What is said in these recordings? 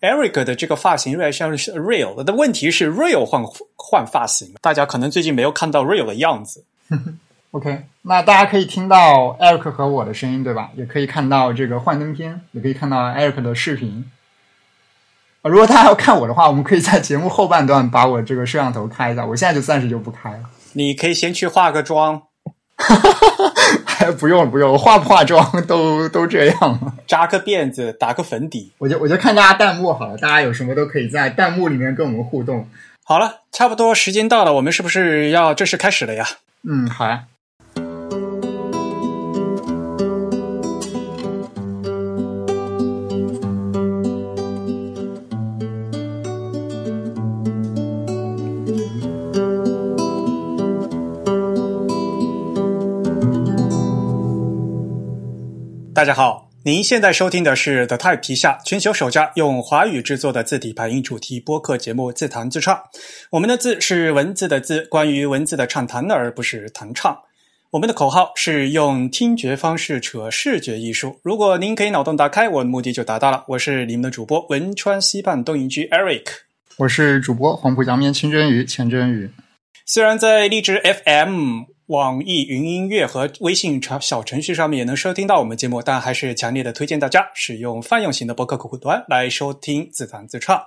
Eric 的这个发型越来越像是 Real 的问题是 Real 换换发型，大家可能最近没有看到 Real 的样子。OK，那大家可以听到 Eric 和我的声音，对吧？也可以看到这个幻灯片，也可以看到 Eric 的视频。如果大家要看我的话，我们可以在节目后半段把我这个摄像头开一下。我现在就暂时就不开了。你可以先去化个妆，不用不用，化不化妆都都这样。扎个辫子，打个粉底，我就我就看大家弹幕好了。大家有什么都可以在弹幕里面跟我们互动。好了，差不多时间到了，我们是不是要正式开始了呀？嗯，好呀。大家好，您现在收听的是 The Type 旗下全球首家用华语制作的字体排音主题播客节目《自弹自唱》。我们的字是文字的字，关于文字的畅谈，而不是弹唱。我们的口号是用听觉方式扯视觉艺术。如果您可以脑洞打开，我的目的就达到了。我是你们的主播汶川西畔东营居 Eric，我是主播黄浦江面清蒸鱼钱真鱼。虽然在荔枝 FM。网易云音乐和微信小程序上面也能收听到我们节目，但还是强烈的推荐大家使用泛用型的博客客户端来收听自弹自唱。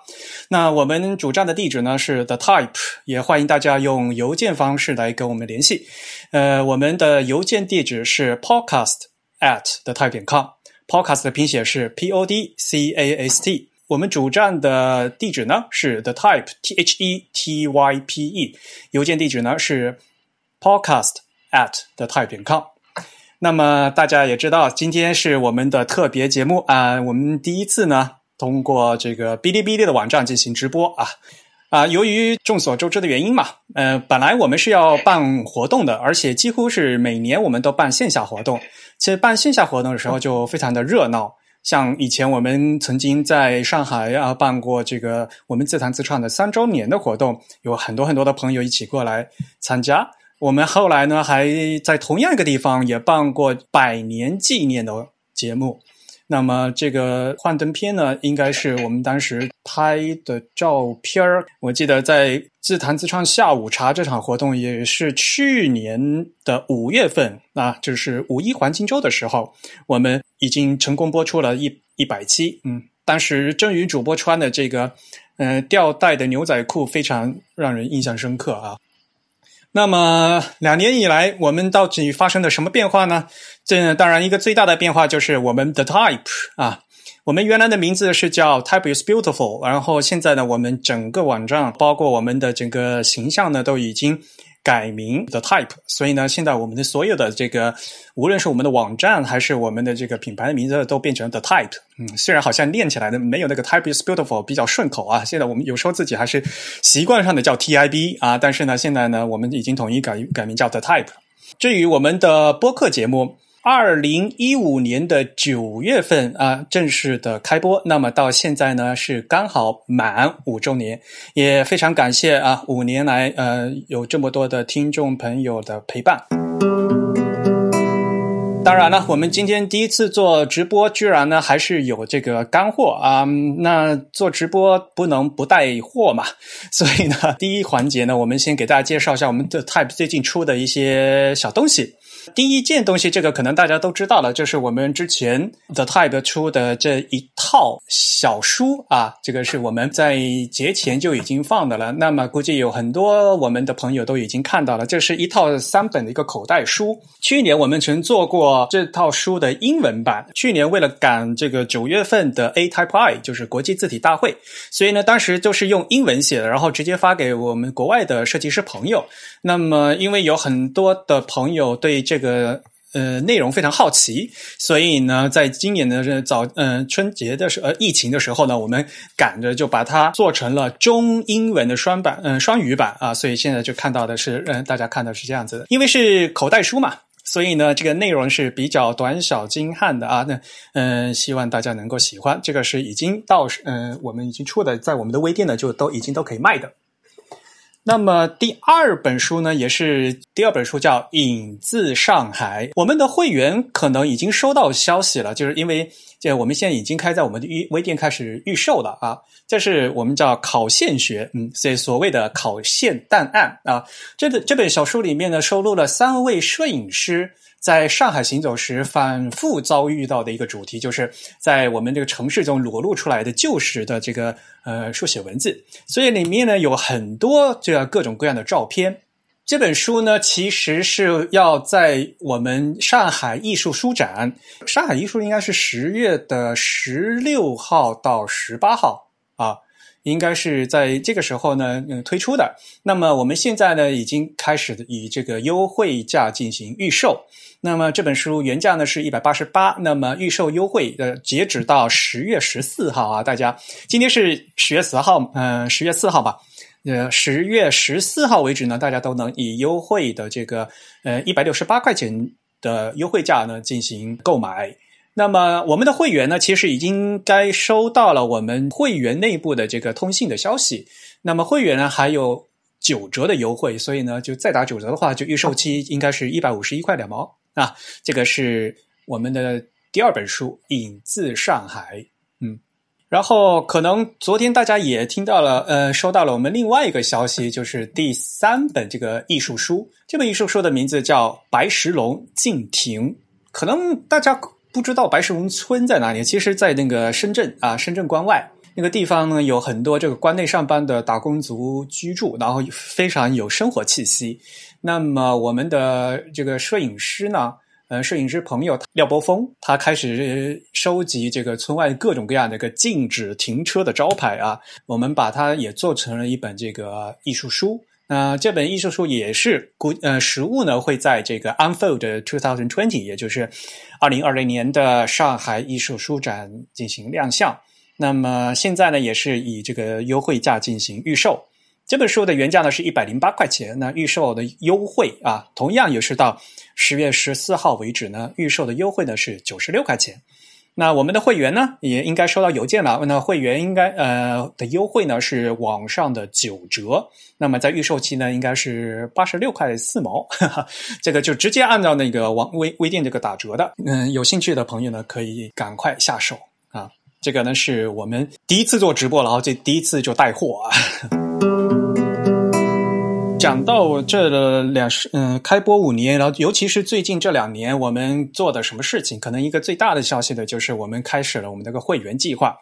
那我们主站的地址呢是 The Type，也欢迎大家用邮件方式来跟我们联系。呃，我们的邮件地址是 podcast at the type 点 com，podcast 的拼写是 p o d c a s t。我们主站的地址呢是 The Type T H E T Y P E，邮件地址呢是。Podcast at 的 type 点 com，那么大家也知道，今天是我们的特别节目啊，我们第一次呢通过这个哔哩哔哩的网站进行直播啊。啊，由于众所周知的原因嘛，呃，本来我们是要办活动的，而且几乎是每年我们都办线下活动，其实办线下活动的时候就非常的热闹，像以前我们曾经在上海啊办过这个我们自弹自唱的三周年的活动，有很多很多的朋友一起过来参加。我们后来呢，还在同样一个地方也办过百年纪念的节目。那么这个幻灯片呢，应该是我们当时拍的照片儿。我记得在自弹自唱下午茶这场活动，也是去年的五月份啊，就是五一黄金周的时候，我们已经成功播出了一一百期。嗯，当时真宇主播穿的这个嗯吊带的牛仔裤，非常让人印象深刻啊。那么两年以来，我们到底发生了什么变化呢？这当然一个最大的变化就是我们的 type 啊，我们原来的名字是叫 Type is Beautiful，然后现在呢，我们整个网站包括我们的整个形象呢，都已经。改名的 Type，所以呢，现在我们的所有的这个，无论是我们的网站还是我们的这个品牌的名字，都变成 The Type。嗯，虽然好像念起来的没有那个 Type is beautiful 比较顺口啊，现在我们有时候自己还是习惯上的叫 TIB 啊，但是呢，现在呢，我们已经统一改改名叫 The Type。至于我们的播客节目。二零一五年的九月份啊，正式的开播。那么到现在呢，是刚好满五周年，也非常感谢啊，五年来呃有这么多的听众朋友的陪伴。当然了，我们今天第一次做直播，居然呢还是有这个干货啊。那做直播不能不带货嘛，所以呢，第一环节呢，我们先给大家介绍一下我们的 Type 最近出的一些小东西。第一件东西，这个可能大家都知道了，就是我们之前 The Type 出的这一套小书啊，这个是我们在节前就已经放的了。那么估计有很多我们的朋友都已经看到了，这是一套三本的一个口袋书。去年我们曾做过这套书的英文版，去年为了赶这个九月份的 A Type I，就是国际字体大会，所以呢，当时就是用英文写的，然后直接发给我们国外的设计师朋友。那么因为有很多的朋友对这个呃内容非常好奇，所以呢，在今年的早嗯春节的时呃疫情的时候呢，我们赶着就把它做成了中英文的双版嗯双语版啊，所以现在就看到的是嗯大家看到是这样子的，因为是口袋书嘛，所以呢这个内容是比较短小精悍的啊，那嗯希望大家能够喜欢，这个是已经到嗯我们已经出的，在我们的微店呢就都已经都可以卖的。那么第二本书呢，也是第二本书，叫《影自上海》。我们的会员可能已经收到消息了，就是因为这我们现在已经开在我们的预微店开始预售了啊。这是我们叫考线学，嗯，所以所谓的考线档案啊。这本这本小书里面呢，收录了三位摄影师。在上海行走时，反复遭遇到的一个主题，就是在我们这个城市中裸露出来的旧时的这个呃书写文字。所以里面呢有很多这样各种各样的照片。这本书呢，其实是要在我们上海艺术书展，上海艺术应该是十月的十六号到十八号。应该是在这个时候呢，嗯，推出的。那么我们现在呢，已经开始以这个优惠价进行预售。那么这本书原价呢是一百八十八，那么预售优惠呃，截止到十月十四号啊，大家今天是十月四号，嗯，十月四号吧，呃，十月十四号为止呢，大家都能以优惠的这个呃一百六十八块钱的优惠价呢进行购买。那么我们的会员呢，其实已经该收到了我们会员内部的这个通信的消息。那么会员呢还有九折的优惠，所以呢就再打九折的话，就预售期应该是一百五十一块两毛啊。这个是我们的第二本书《影自上海》，嗯，然后可能昨天大家也听到了，呃，收到了我们另外一个消息，就是第三本这个艺术书。这本艺术书的名字叫《白石龙敬亭》，可能大家。不知道白石龙村在哪里？其实，在那个深圳啊，深圳关外那个地方呢，有很多这个关内上班的打工族居住，然后非常有生活气息。那么，我们的这个摄影师呢，呃，摄影师朋友廖波峰，他开始收集这个村外各种各样的一个禁止停车的招牌啊，我们把它也做成了一本这个艺术书。那这本艺术书也是估呃实物呢会在这个 Unfold Two Thousand Twenty，也就是二零二零年的上海艺术书展进行亮相。那么现在呢也是以这个优惠价进行预售。这本书的原价呢是一百零八块钱，那预售的优惠啊，同样也是到十月十四号为止呢，预售的优惠呢是九十六块钱。那我们的会员呢，也应该收到邮件了。那会员应该呃的优惠呢是网上的九折，那么在预售期呢应该是八十六块四毛，这个就直接按照那个网微微店这个打折的。嗯，有兴趣的朋友呢可以赶快下手啊！这个呢是我们第一次做直播，然后这第一次就带货啊。讲到这两十嗯，开播五年，然后尤其是最近这两年，我们做的什么事情？可能一个最大的消息呢，就是我们开始了我们那个会员计划。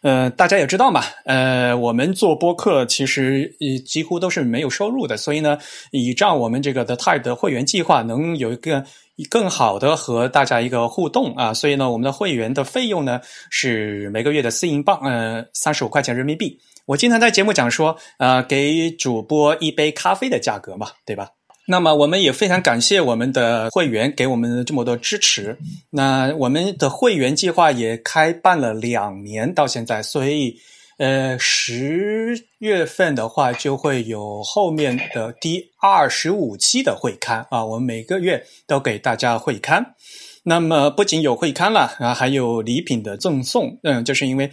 呃，大家也知道嘛，呃，我们做播客其实呃几乎都是没有收入的，所以呢，倚仗我们这个的 Tide 的会员计划，能有一个更好的和大家一个互动啊，所以呢，我们的会员的费用呢是每个月的四英镑，呃，三十五块钱人民币。我经常在节目讲说，呃，给主播一杯咖啡的价格嘛，对吧？那么我们也非常感谢我们的会员给我们这么多支持。那我们的会员计划也开办了两年到现在，所以呃，十月份的话就会有后面的第二十五期的会刊啊，我们每个月都给大家会刊。那么不仅有会刊了啊，还有礼品的赠送。嗯，就是因为。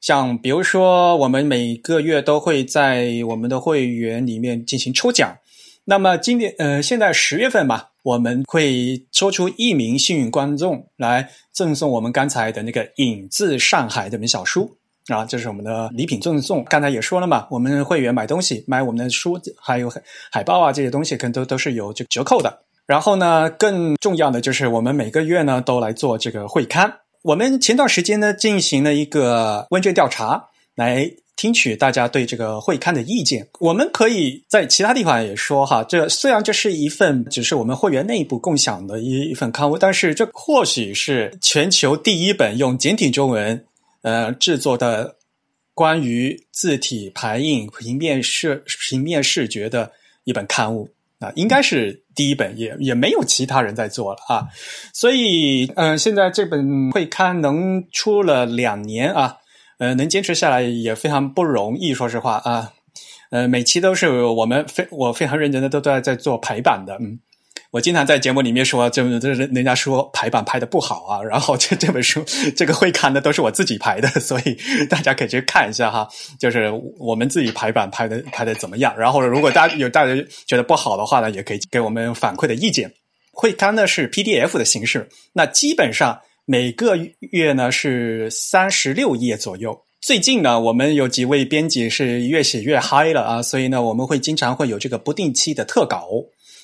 像比如说，我们每个月都会在我们的会员里面进行抽奖。那么今年，呃，现在十月份吧，我们会抽出一名幸运观众来赠送我们刚才的那个《影自上海》这本小书啊，这是我们的礼品赠送。刚才也说了嘛，我们会员买东西，买我们的书，还有海报啊这些东西，可能都都是有这个折扣的。然后呢，更重要的就是我们每个月呢都来做这个会刊。我们前段时间呢进行了一个问卷调查，来听取大家对这个会刊的意见。我们可以在其他地方也说哈，这虽然这是一份只是我们会员内部共享的一一份刊物，但是这或许是全球第一本用简体中文呃制作的关于字体排印、平面视平面视觉的一本刊物。啊，应该是第一本，也也没有其他人在做了啊，所以，嗯，现在这本会刊能出了两年啊，呃，能坚持下来也非常不容易，说实话啊，呃，每期都是我们非我非常认真的都在在做排版的，嗯，我经常在节目里面说，这这人家说排版排的不好啊，然后这这本书这个会刊的都是我自己排的，所以大家可以去看一下哈，就是我们自己排版排的排的怎么样。然后如果大家有大家觉得不好的话呢，也可以给我们反馈的意见。会刊呢是 PDF 的形式，那基本上每个月呢是三十六页左右。最近呢，我们有几位编辑是越写越嗨了啊，所以呢，我们会经常会有这个不定期的特稿。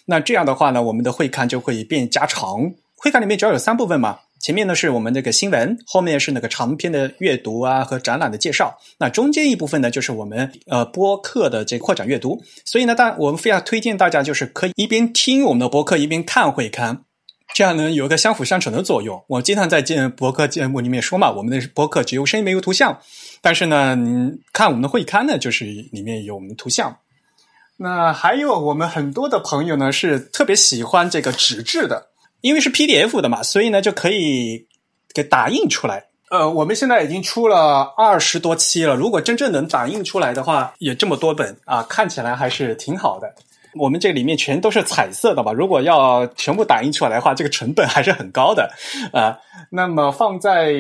那这样的话呢，我们的会刊就会变加长。会刊里面主要有三部分嘛，前面呢是我们这个新闻，后面是那个长篇的阅读啊和展览的介绍。那中间一部分呢，就是我们呃播客的这扩展阅读。所以呢，大我们非常推荐大家就是可以一边听我们的播客，一边看会刊。这样呢，有一个相辅相成的作用。我经常在见博客节目里面说嘛，我们的博客只有声音没有图像，但是呢，看我们的会刊呢，就是里面有我们的图像。那还有我们很多的朋友呢，是特别喜欢这个纸质的，因为是 PDF 的嘛，所以呢就可以给打印出来。呃，我们现在已经出了二十多期了，如果真正能打印出来的话，也这么多本啊，看起来还是挺好的。我们这里面全都是彩色的吧？如果要全部打印出来的话，这个成本还是很高的啊。那么放在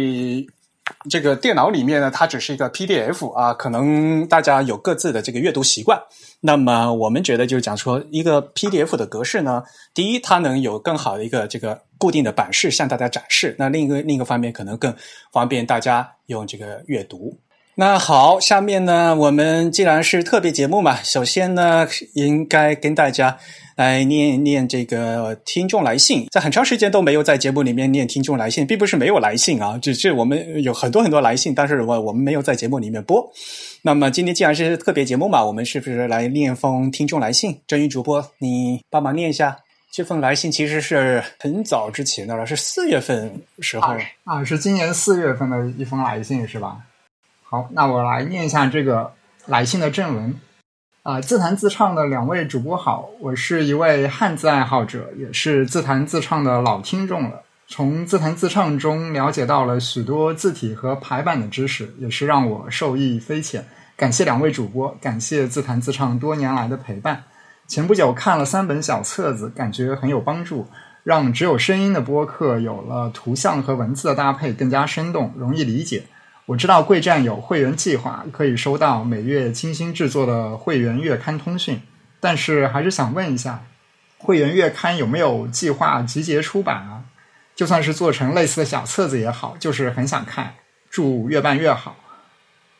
这个电脑里面呢，它只是一个 PDF 啊，可能大家有各自的这个阅读习惯。那么我们觉得就是讲说，一个 PDF 的格式呢，第一，它能有更好的一个这个固定的版式向大家展示；那另一个另一个方面，可能更方便大家用这个阅读。那好，下面呢，我们既然是特别节目嘛，首先呢，应该跟大家来念一念这个听众来信。在很长时间都没有在节目里面念听众来信，并不是没有来信啊，只是我们有很多很多来信，但是我我们没有在节目里面播。那么今天既然是特别节目嘛，我们是不是来念封听众来信？真宇主播，你帮忙念一下。这封来信其实是很早之前的了，是四月份时候啊，是今年四月份的一封来信，是吧？好，那我来念一下这个来信的正文。啊，自弹自唱的两位主播好，我是一位汉字爱好者，也是自弹自唱的老听众了。从自弹自唱中了解到了许多字体和排版的知识，也是让我受益匪浅。感谢两位主播，感谢自弹自唱多年来的陪伴。前不久看了三本小册子，感觉很有帮助，让只有声音的播客有了图像和文字的搭配更加生动，容易理解。我知道贵站有会员计划，可以收到每月精心制作的会员月刊通讯，但是还是想问一下，会员月刊有没有计划集结出版啊？就算是做成类似的小册子也好，就是很想看。祝越办越好。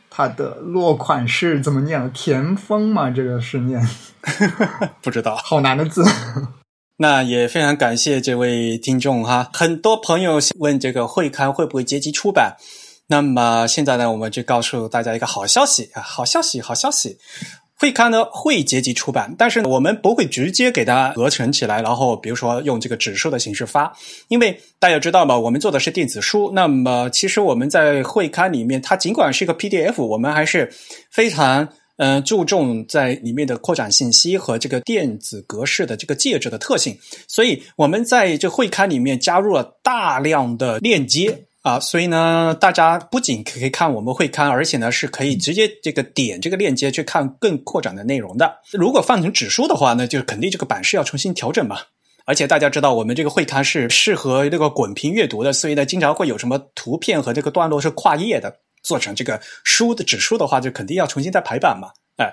它的落款是怎么念？田丰吗？这个是念？不知道，好难的字。那也非常感谢这位听众哈，很多朋友问这个会刊会不会结集出版。那么现在呢，我们就告诉大家一个好消息啊！好消息，好消息！会刊呢会结集出版，但是我们不会直接给它合成起来，然后比如说用这个指数的形式发，因为大家知道嘛，我们做的是电子书。那么其实我们在会刊里面，它尽管是一个 PDF，我们还是非常嗯注重在里面的扩展信息和这个电子格式的这个介质的特性，所以我们在这会刊里面加入了大量的链接。啊，所以呢，大家不仅可以看我们会刊，而且呢是可以直接这个点这个链接去看更扩展的内容的。如果放成指数的话，那就肯定这个版式要重新调整嘛。而且大家知道，我们这个会刊是适合这个滚屏阅读的，所以呢，经常会有什么图片和这个段落是跨页的。做成这个书的指数的话，就肯定要重新再排版嘛。哎，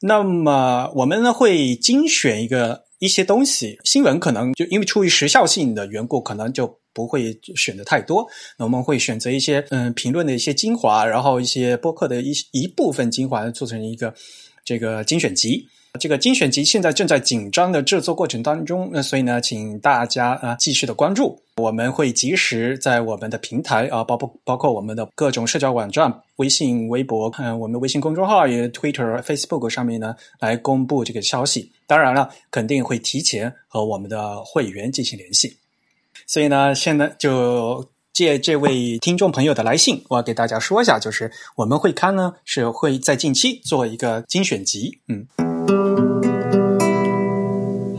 那么我们呢会精选一个一些东西，新闻可能就因为出于时效性的缘故，可能就。不会选的太多，那我们会选择一些嗯评论的一些精华，然后一些播客的一一部分精华做成一个这个精选集。这个精选集现在正在紧张的制作过程当中，那所以呢，请大家啊继续的关注，我们会及时在我们的平台啊，包括包括我们的各种社交网站、微信、微博，嗯，我们微信公众号也 Twitter、Facebook 上面呢来公布这个消息。当然了，肯定会提前和我们的会员进行联系。所以呢，现在就借这位听众朋友的来信，我要给大家说一下，就是我们会刊呢是会在近期做一个精选集，嗯，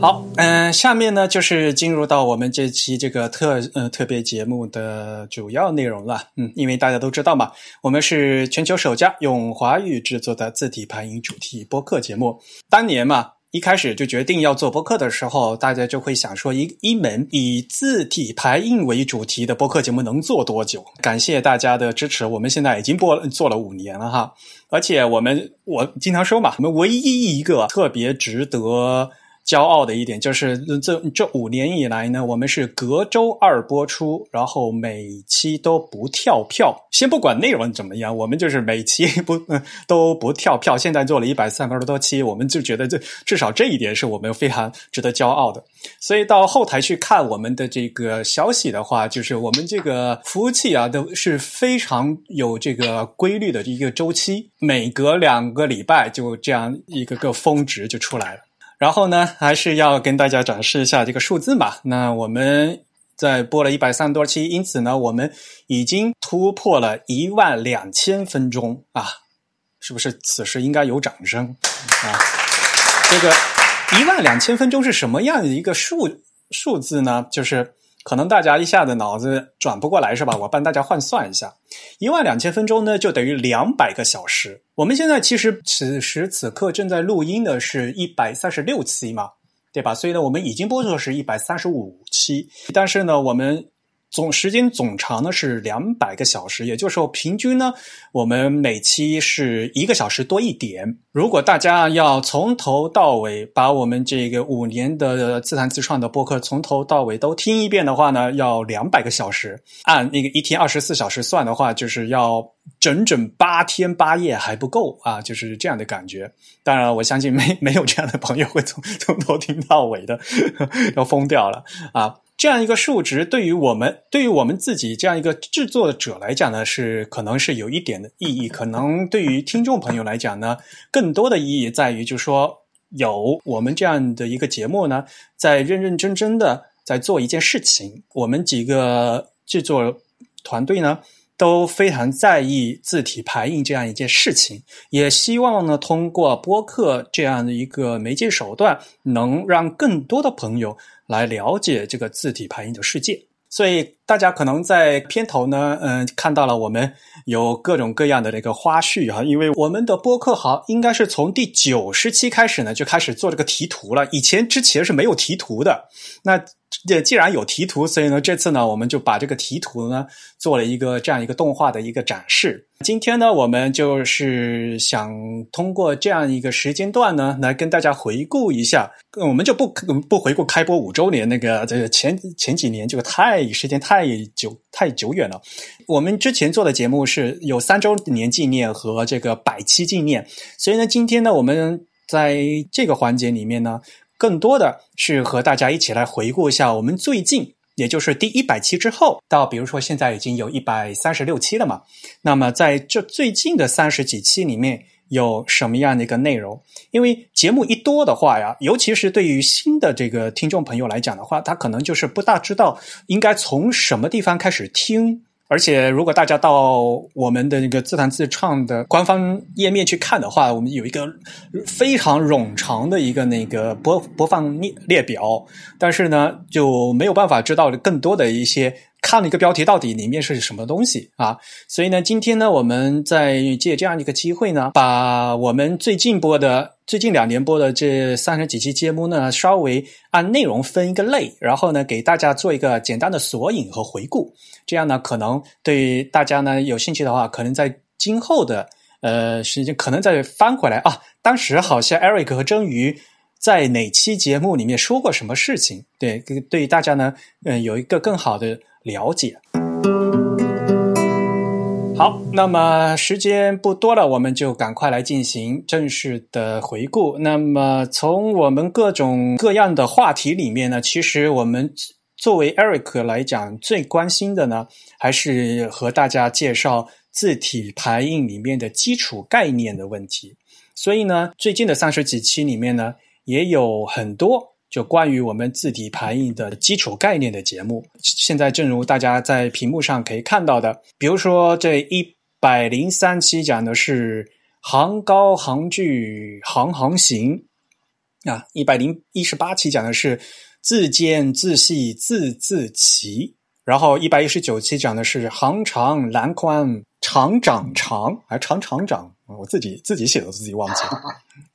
好，嗯，下面呢就是进入到我们这期这个特呃特别节目的主要内容了，嗯，因为大家都知道嘛，我们是全球首家用华语制作的字体排音主题播客节目，当年嘛。一开始就决定要做播客的时候，大家就会想说，一一门以字体排印为主题的播客节目能做多久？感谢大家的支持，我们现在已经播做了五年了哈，而且我们我经常说嘛，我们唯一一个特别值得。骄傲的一点就是，这这五年以来呢，我们是隔周二播出，然后每期都不跳票。先不管内容怎么样，我们就是每期不 都不跳票。现在做了一百三十多期，我们就觉得这至少这一点是我们非常值得骄傲的。所以到后台去看我们的这个消息的话，就是我们这个服务器啊，都是非常有这个规律的一个周期，每隔两个礼拜就这样一个个峰值就出来了。然后呢，还是要跟大家展示一下这个数字嘛。那我们在播了一百三十多期，因此呢，我们已经突破了一万两千分钟啊！是不是？此时应该有掌声啊！这个一万两千分钟是什么样的一个数数字呢？就是。可能大家一下子脑子转不过来是吧？我帮大家换算一下，一万两千分钟呢，就等于两百个小时。我们现在其实此时此刻正在录音的是一百三十六期嘛，对吧？所以呢，我们已经播出的是一百三十五期，但是呢，我们。总时间总长呢是两百个小时，也就是说平均呢，我们每期是一个小时多一点。如果大家要从头到尾把我们这个五年的自弹自创的播客从头到尾都听一遍的话呢，要两百个小时。按那个一天二十四小时算的话，就是要整整八天八夜还不够啊，就是这样的感觉。当然，我相信没没有这样的朋友会从从头听到尾的，要疯掉了啊。这样一个数值对于我们，对于我们自己这样一个制作者来讲呢，是可能是有一点的意义。可能对于听众朋友来讲呢，更多的意义在于，就是说有我们这样的一个节目呢，在认认真真的在做一件事情。我们几个制作团队呢，都非常在意字体排印这样一件事情，也希望呢，通过播客这样的一个媒介手段，能让更多的朋友。来了解这个字体排印的世界，所以大家可能在片头呢，嗯，看到了我们有各种各样的这个花絮哈，因为我们的播客好应该是从第九十期开始呢就开始做这个题图了，以前之前是没有题图的，那。这既然有题图，所以呢，这次呢，我们就把这个题图呢做了一个这样一个动画的一个展示。今天呢，我们就是想通过这样一个时间段呢，来跟大家回顾一下。我们就不不回顾开播五周年那个这个前前几年，就太时间太久太久远了。我们之前做的节目是有三周年纪念和这个百期纪念，所以呢，今天呢，我们在这个环节里面呢。更多的是和大家一起来回顾一下我们最近，也就是第一百期之后，到比如说现在已经有一百三十六期了嘛。那么在这最近的三十几期里面，有什么样的一个内容？因为节目一多的话呀，尤其是对于新的这个听众朋友来讲的话，他可能就是不大知道应该从什么地方开始听。而且，如果大家到我们的那个自弹自唱的官方页面去看的话，我们有一个非常冗长的一个那个播播放列列表，但是呢，就没有办法知道更多的一些。看了一个标题，到底里面是什么东西啊？所以呢，今天呢，我们在借这样一个机会呢，把我们最近播的、最近两年播的这三十几期节目呢，稍微按内容分一个类，然后呢，给大家做一个简单的索引和回顾。这样呢，可能对大家呢有兴趣的话，可能在今后的呃时间，可能再翻回来啊，当时好像 Eric 和真鱼在哪期节目里面说过什么事情？对，对大家呢，嗯，有一个更好的。了解，好，那么时间不多了，我们就赶快来进行正式的回顾。那么从我们各种各样的话题里面呢，其实我们作为 Eric 来讲，最关心的呢，还是和大家介绍字体排印里面的基础概念的问题。所以呢，最近的三十几期里面呢，也有很多。就关于我们字体排印的基础概念的节目，现在正如大家在屏幕上可以看到的，比如说这一百零三期讲的是行高行距行行行啊，一百零一十八期讲的是字尖字细字字齐，然后一百一十九期讲的是行长栏宽长长长，还长长长我自己自己写的自己忘记了。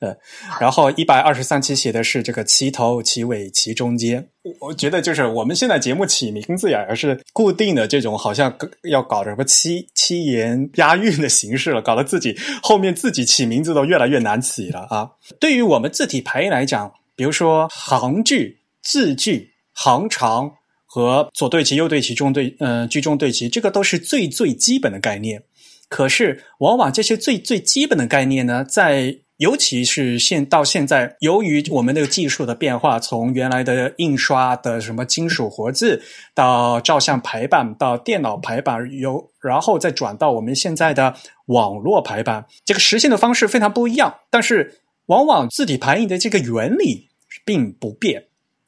呃，然后一百二十三期写的是这个齐头、齐尾、齐中间。我觉得就是我们现在节目起名字呀，也是固定的这种，好像要搞什么七七言押韵的形式了，搞得自己后面自己起名字都越来越难起了啊。对于我们字体排印来讲，比如说行距、字距、行长和左对齐、右对齐、中对嗯居中对齐，这个都是最最基本的概念。可是，往往这些最最基本的概念呢，在尤其是现到现在，由于我们那个技术的变化，从原来的印刷的什么金属活字，到照相排版，到电脑排版，由然后再转到我们现在的网络排版，这个实现的方式非常不一样。但是，往往字体排印的这个原理并不变。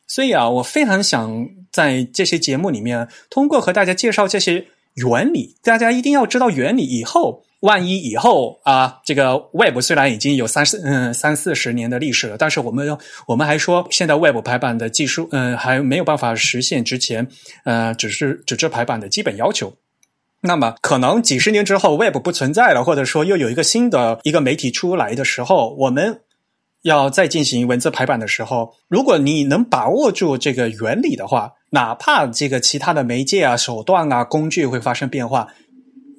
所以啊，我非常想在这些节目里面，通过和大家介绍这些。原理，大家一定要知道原理。以后万一以后啊，这个 Web 虽然已经有三四嗯三四十年的历史了，但是我们我们还说现在 Web 排版的技术嗯还没有办法实现之前呃只是纸质排版的基本要求。那么可能几十年之后 Web 不存在了，或者说又有一个新的一个媒体出来的时候，我们要再进行文字排版的时候，如果你能把握住这个原理的话。哪怕这个其他的媒介啊、手段啊、工具会发生变化，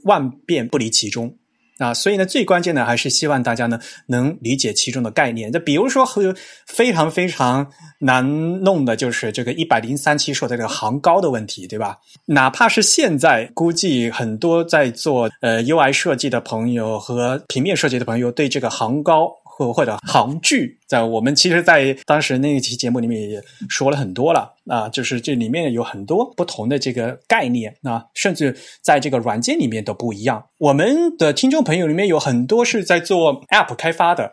万变不离其中啊。所以呢，最关键的还是希望大家呢能理解其中的概念。就比如说，和非常非常难弄的就是这个一百零三期说的这个行高的问题，对吧？哪怕是现在，估计很多在做呃 UI 设计的朋友和平面设计的朋友对这个行高。或或者行距，在我们其实，在当时那一期节目里面也说了很多了啊，就是这里面有很多不同的这个概念啊，甚至在这个软件里面都不一样。我们的听众朋友里面有很多是在做 App 开发的，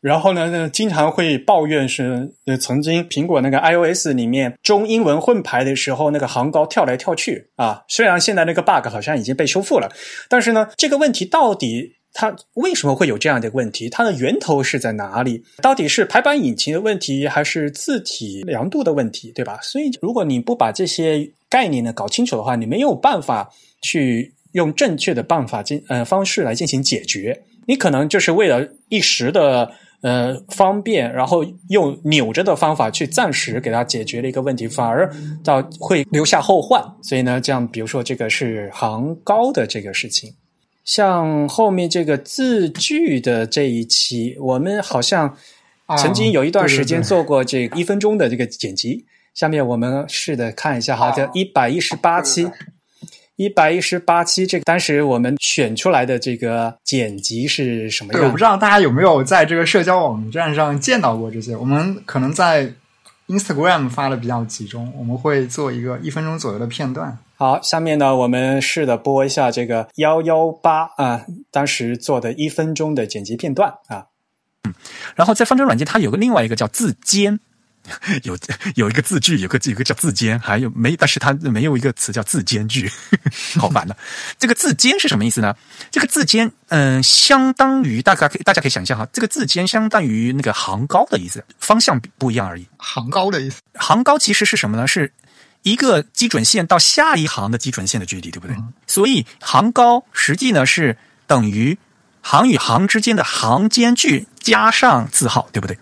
然后呢，经常会抱怨是曾经苹果那个 iOS 里面中英文混排的时候，那个行高跳来跳去啊。虽然现在那个 bug 好像已经被修复了，但是呢，这个问题到底？它为什么会有这样的问题？它的源头是在哪里？到底是排版引擎的问题，还是字体量度的问题？对吧？所以，如果你不把这些概念呢搞清楚的话，你没有办法去用正确的办法进呃方式来进行解决。你可能就是为了一时的呃方便，然后用扭着的方法去暂时给它解决了一个问题，反而到会留下后患。所以呢，这样比如说这个是行高的这个事情。像后面这个字句的这一期，我们好像曾经有一段时间做过这一分钟的这个剪辑。下面我们试着看一下，哈，叫一百一十八期，一百一十八期，这个当时我们选出来的这个剪辑是什么样？我不知道大家有没有在这个社交网站上见到过这些。我们可能在 Instagram 发的比较集中，我们会做一个一分钟左右的片段。好，下面呢，我们试着播一下这个幺幺八啊，当时做的一分钟的剪辑片段啊。嗯，然后在方舟软件，它有个另外一个叫字间，有有一个字句，有个有个叫字间，还有没？但是它没有一个词叫字间句，好烦的。这个字间是什么意思呢？这个字间，嗯，相当于大家可以大家可以想象哈，这个字间相当于那个行高的意思，方向不一样而已。行高的意思，行高其实是什么呢？是。一个基准线到下一行的基准线的距离，对不对？所以行高实际呢是等于行与行之间的行间距加上字号，对不对？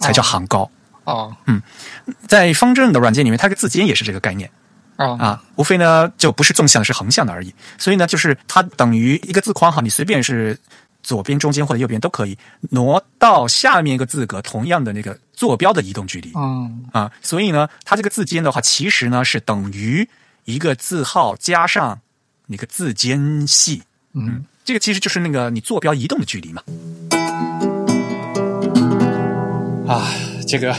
才叫行高。哦，嗯，在方正的软件里面，它个字间也是这个概念。啊啊，无非呢就不是纵向的，是横向的而已。所以呢，就是它等于一个字框哈，你随便是。左边、中间或者右边都可以挪到下面一个字格同样的那个坐标的移动距离。嗯啊，所以呢，它这个字间的话，其实呢是等于一个字号加上那个字间系。嗯，这个其实就是那个你坐标移动的距离嘛。啊，这个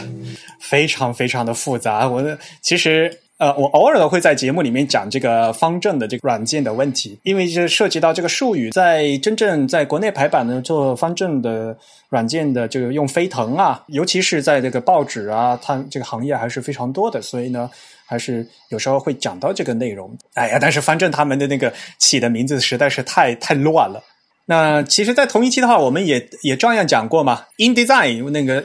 非常非常的复杂。我其实。呃，我偶尔的会在节目里面讲这个方正的这个软件的问题，因为这涉及到这个术语，在真正在国内排版的做方正的软件的，就用飞腾啊，尤其是在这个报纸啊，它这个行业还是非常多的，所以呢，还是有时候会讲到这个内容。哎呀，但是方正他们的那个起的名字实在是太太乱了。那其实，在同一期的话，我们也也照样讲过嘛，InDesign 那个。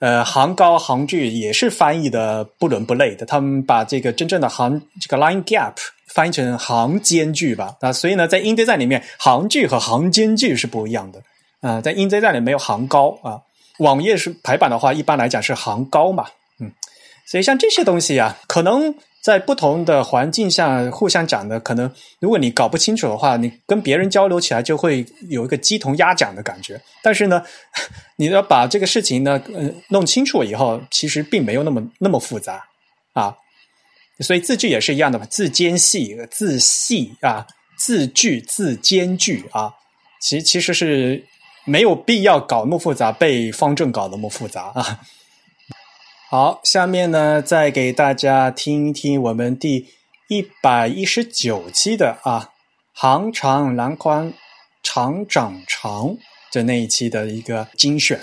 呃，行高行距也是翻译的不伦不类的。他们把这个真正的行这个 line gap 翻译成行间距吧。啊，所以呢，在 InDesign 里面，行距和行间距是不一样的。啊、在 InZ 站里没有行高啊。网页是排版的话，一般来讲是行高嘛，嗯，所以像这些东西啊，可能在不同的环境下互相讲的，可能如果你搞不清楚的话，你跟别人交流起来就会有一个鸡同鸭讲的感觉。但是呢，你要把这个事情呢，呃，弄清楚以后，其实并没有那么那么复杂啊。所以字句也是一样的嘛，字间隙、字细啊，字句、字间距啊，其其实是没有必要搞那么复杂，被方正搞那么复杂啊。好，下面呢，再给大家听一听我们第一百一十九期的啊，行长栏宽长长长的那一期的一个精选。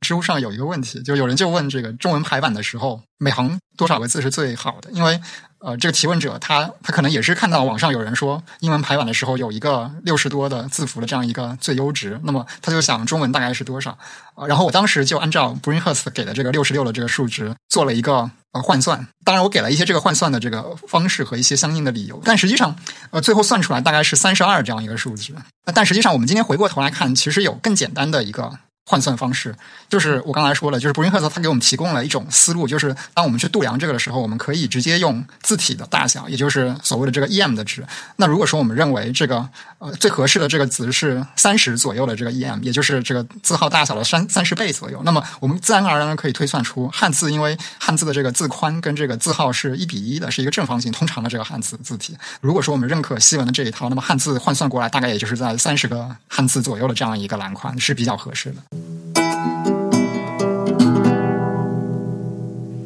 知乎上有一个问题，就有人就问这个中文排版的时候，每行多少个字是最好的？因为呃，这个提问者他他可能也是看到网上有人说英文排版的时候有一个六十多的字符的这样一个最优值，那么他就想中文大概是多少？呃，然后我当时就按照 Bringhurst 给的这个六十六的这个数值做了一个呃换算，当然我给了一些这个换算的这个方式和一些相应的理由，但实际上呃最后算出来大概是三十二这样一个数值。呃但实际上我们今天回过头来看，其实有更简单的一个。换算方式就是我刚才说了，就是布林赫特他给我们提供了一种思路，就是当我们去度量这个的时候，我们可以直接用字体的大小，也就是所谓的这个 em 的值。那如果说我们认为这个呃最合适的这个值是三十左右的这个 em，也就是这个字号大小的三三十倍左右，那么我们自然而然的可以推算出汉字，因为汉字的这个字宽跟这个字号是一比一的，是一个正方形通常的这个汉字字体。如果说我们认可西文的这一套，那么汉字换算过来大概也就是在三十个汉字左右的这样一个栏宽是比较合适的。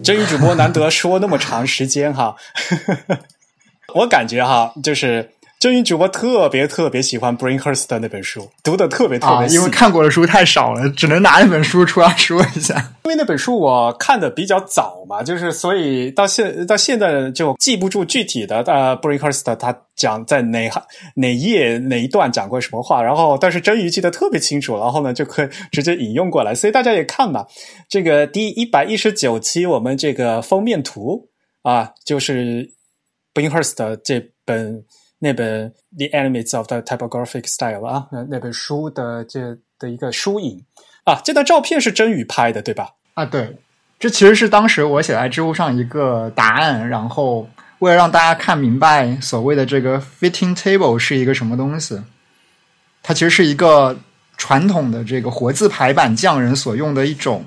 这女主播难得说那么长时间哈，我感觉哈，就是真鱼主播特别特别喜欢 Bringhurst 的那本书，读的特别特啊，别啊。因为看过的书太少了，只能拿那本书出来说一下。因为那本书我看的比较早嘛，就是所以到现到现在就记不住具体的呃 Bringhurst 他讲在哪行哪页哪一段讲过什么话，然后但是真鱼记得特别清楚，然后呢就可以直接引用过来，所以大家也看吧。这个第一百一十九期我们这个封面图啊，就是 Bringhurst 这本那本《The Elements of the Typographic Style》啊，那那本书的这的一个书影啊，这张照片是真宇拍的对吧？啊，对，这其实是当时我写在知乎上一个答案，然后为了让大家看明白所谓的这个 fitting table 是一个什么东西，它其实是一个传统的这个活字排版匠人所用的一种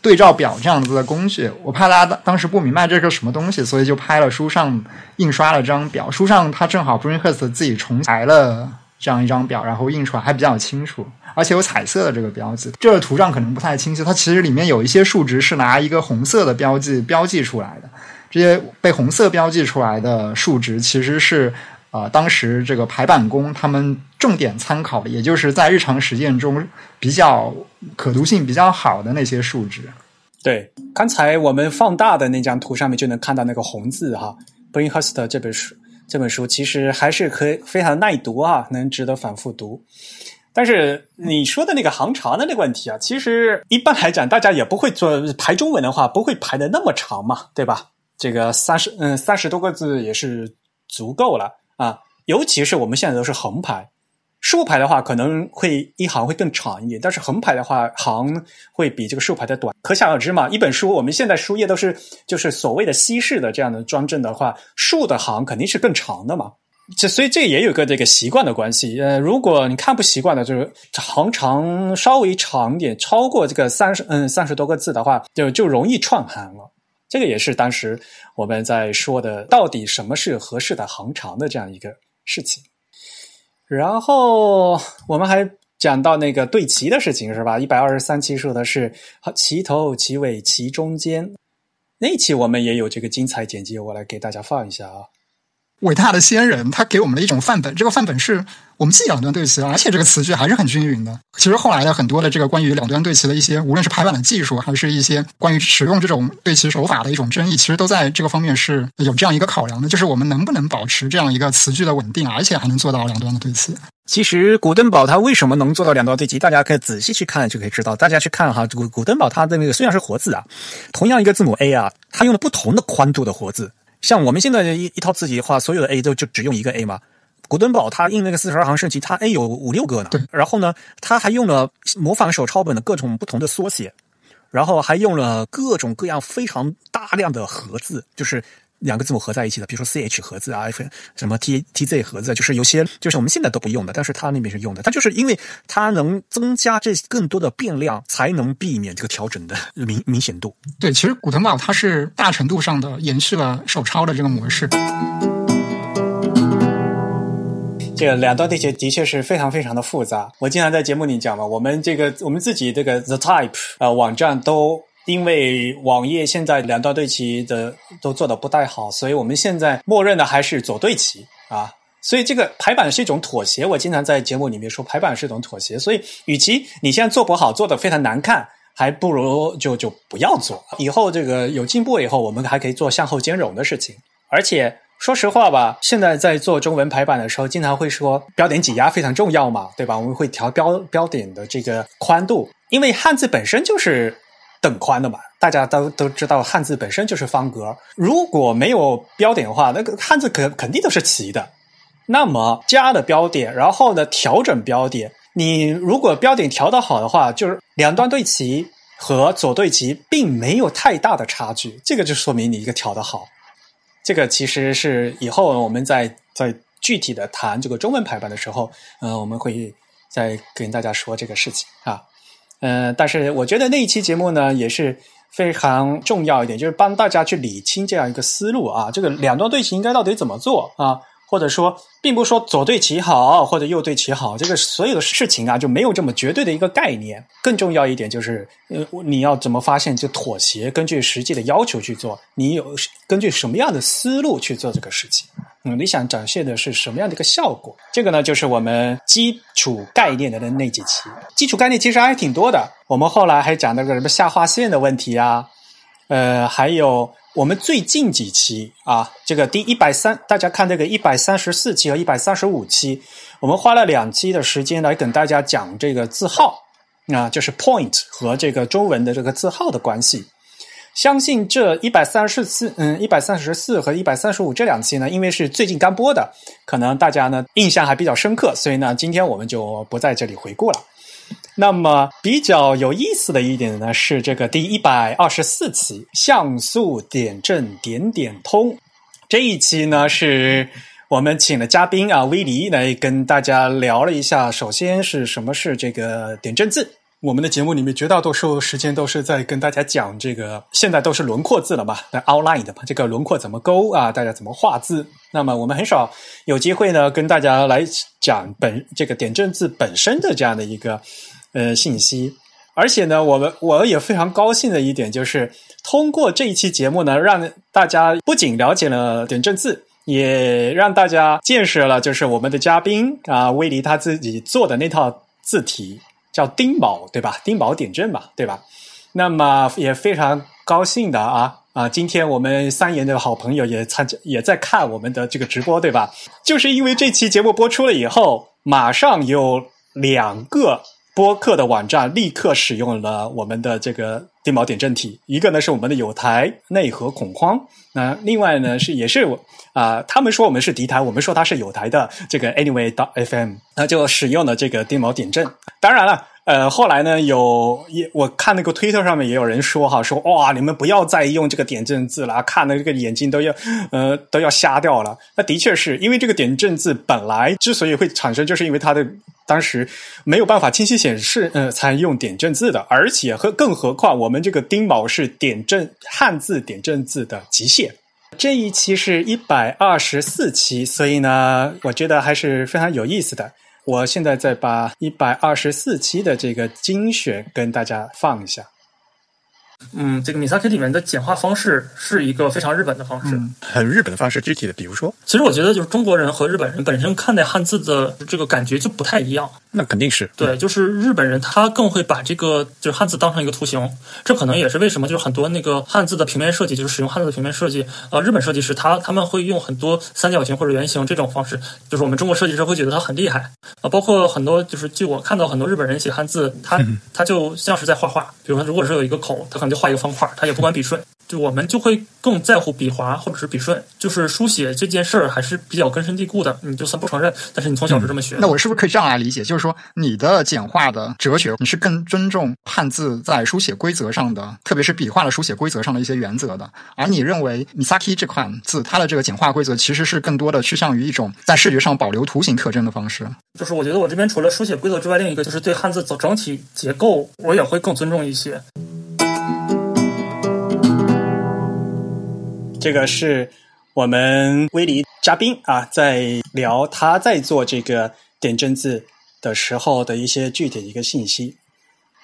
对照表这样子的工具。我怕大家当当时不明白这是什么东西，所以就拍了书上印刷了这张表，书上它正好 Bringhurst 自己重裁了。这样一张表，然后印出来还比较清楚，而且有彩色的这个标记。这个图上可能不太清晰，它其实里面有一些数值是拿一个红色的标记标记出来的。这些被红色标记出来的数值，其实是呃当时这个排版工他们重点参考的，也就是在日常实践中比较可读性比较好的那些数值。对，刚才我们放大的那张图上面就能看到那个红字哈 b r i n h u s t 这本书。这本书其实还是可以非常耐读啊，能值得反复读。但是你说的那个行长的那个问题啊，其实一般来讲，大家也不会做排中文的话，不会排的那么长嘛，对吧？这个三十嗯三十多个字也是足够了啊。尤其是我们现在都是横排，竖排的话可能会一行会更长一点，但是横排的话行会比这个竖排的短。可想而知嘛，一本书我们现在书页都是就是所谓的西式的这样的装帧的话，竖的行肯定是更长的嘛。这所以这也有个这个习惯的关系。呃，如果你看不习惯的，就是行长稍微长点，超过这个三十嗯三十多个字的话，就就容易串行了。这个也是当时我们在说的，到底什么是合适的行长的这样一个事情。然后我们还讲到那个对齐的事情是吧？一百二十三期说的是齐头、齐尾、齐中间。那期我们也有这个精彩剪辑，我来给大家放一下啊。伟大的先人，他给我们的一种范本，这个范本是我们既两端对齐，而且这个词句还是很均匀的。其实后来的很多的这个关于两端对齐的一些，无论是排版的技术，还是一些关于使用这种对齐手法的一种争议，其实都在这个方面是有这样一个考量的，就是我们能不能保持这样一个词句的稳定，而且还能做到两端的对齐。其实古登堡它为什么能做到两端对齐？大家可以仔细去看就可以知道。大家去看哈，古古登堡它的那个虽然是活字啊，同样一个字母 A 啊，它用了不同的宽度的活字。像我们现在一一套字体的话，所有的 A 都就只用一个 A 嘛。古登堡他印那个四十二行圣经，他 A 有五六个呢。对，然后呢，他还用了模仿手抄本的各种不同的缩写，然后还用了各种各样非常大量的盒字，就是。两个字母合在一起的，比如说 C H 盒子啊，F 什么 T T Z 盒子，就是有些就是我们现在都不用的，但是它那边是用的。它就是因为它能增加这更多的变量，才能避免这个调整的明明显度。对，其实古腾堡它是大程度上的延续了手抄的这个模式。这个两段对齐的确是非常非常的复杂。我经常在节目里讲嘛，我们这个我们自己这个 The Type 啊、呃、网站都。因为网页现在两端对齐的都做的不太好，所以我们现在默认的还是左对齐啊。所以这个排版是一种妥协。我经常在节目里面说，排版是一种妥协。所以，与其你现在做不好，做的非常难看，还不如就就不要做。以后这个有进步以后，我们还可以做向后兼容的事情。而且说实话吧，现在在做中文排版的时候，经常会说标点挤压非常重要嘛，对吧？我们会调标标点的这个宽度，因为汉字本身就是。等宽的嘛，大家都都知道，汉字本身就是方格。如果没有标点的话，那个汉字肯肯定都是齐的。那么加的标点，然后呢调整标点，你如果标点调得好的话，就是两端对齐和左对齐并没有太大的差距，这个就说明你一个调得好。这个其实是以后我们在在具体的谈这个中文排版的时候，呃，我们会再跟大家说这个事情啊。嗯、但是我觉得那一期节目呢也是非常重要一点，就是帮大家去理清这样一个思路啊，这个两端对齐应该到底怎么做啊？或者说，并不说左对齐好或者右对齐好，这个所有的事情啊就没有这么绝对的一个概念。更重要一点就是，呃，你要怎么发现就妥协，根据实际的要求去做，你有根据什么样的思路去做这个事情。嗯，你想展现的是什么样的一个效果？这个呢，就是我们基础概念的那几期。基础概念其实还挺多的。我们后来还讲那个什么下划线的问题啊，呃，还有我们最近几期啊，这个第一百三，大家看这个一百三十四期和一百三十五期，我们花了两期的时间来跟大家讲这个字号啊，就是 point 和这个中文的这个字号的关系。相信这一百三十四，嗯，一百三十四和一百三十五这两期呢，因为是最近刚播的，可能大家呢印象还比较深刻，所以呢，今天我们就不在这里回顾了。那么比较有意思的一点呢，是这个第一百二十四期像素点阵点点通这一期呢，是我们请了嘉宾啊威黎来跟大家聊了一下，首先是什么是这个点阵字。我们的节目里面绝大多数时间都是在跟大家讲这个，现在都是轮廓字了嘛，那 outline 的嘛，这个轮廓怎么勾啊？大家怎么画字？那么我们很少有机会呢，跟大家来讲本这个点阵字本身的这样的一个呃信息。而且呢，我们我也非常高兴的一点就是，通过这一期节目呢，让大家不仅了解了点阵字，也让大家见识了就是我们的嘉宾啊威尼他自己做的那套字体。叫丁卯对吧？丁卯点阵嘛，对吧？那么也非常高兴的啊啊！今天我们三言的好朋友也参加，也在看我们的这个直播，对吧？就是因为这期节目播出了以后，马上有两个播客的网站立刻使用了我们的这个丁卯点阵体，一个呢是我们的有台内核恐慌，那另外呢是也是我啊、他们说我们是敌台，我们说它是有台的这个 Anyway FM，那就使用了这个丁卯点阵。当然了，呃，后来呢有也我看那个推特上面也有人说哈，说哇你们不要再用这个点阵字了，看的这个眼睛都要呃都要瞎掉了。那的确是因为这个点阵字本来之所以会产生，就是因为它的当时没有办法清晰显示，呃，才用点阵字的，而且和更何况我们这个丁卯是点阵汉字点阵字的极限。这一期是一百二十四期，所以呢，我觉得还是非常有意思的。我现在再把一百二十四期的这个精选跟大家放一下。嗯，这个 Misaki 里面的简化方式是一个非常日本的方式，嗯很日本的方式。具体的，比如说，其实我觉得就是中国人和日本人本身看待汉字的这个感觉就不太一样。那肯定是对，就是日本人他更会把这个就是汉字当成一个图形，这可能也是为什么就是很多那个汉字的平面设计，就是使用汉字的平面设计，呃，日本设计师他他们会用很多三角形或者圆形这种方式，就是我们中国设计师会觉得他很厉害啊、呃，包括很多就是据我看到很多日本人写汉字，他他就像是在画画，比如说如果是有一个口，他可能就画一个方块，他也不管笔顺。就我们就会更在乎笔划或者是笔顺，就是书写这件事儿还是比较根深蒂固的。你就算不承认，但是你从小是这么学的。那我是不是可以这样来理解？就是说，你的简化的哲学，你是更尊重汉字在书写规则上的，特别是笔画的书写规则上的一些原则的。而你认为 Misaki 这款字，它的这个简化规则其实是更多的趋向于一种在视觉上保留图形特征的方式。就是我觉得我这边除了书写规则之外，另一个就是对汉字整整体结构，我也会更尊重一些。这个是我们威尼嘉宾啊，在聊他在做这个点阵字的时候的一些具体一个信息。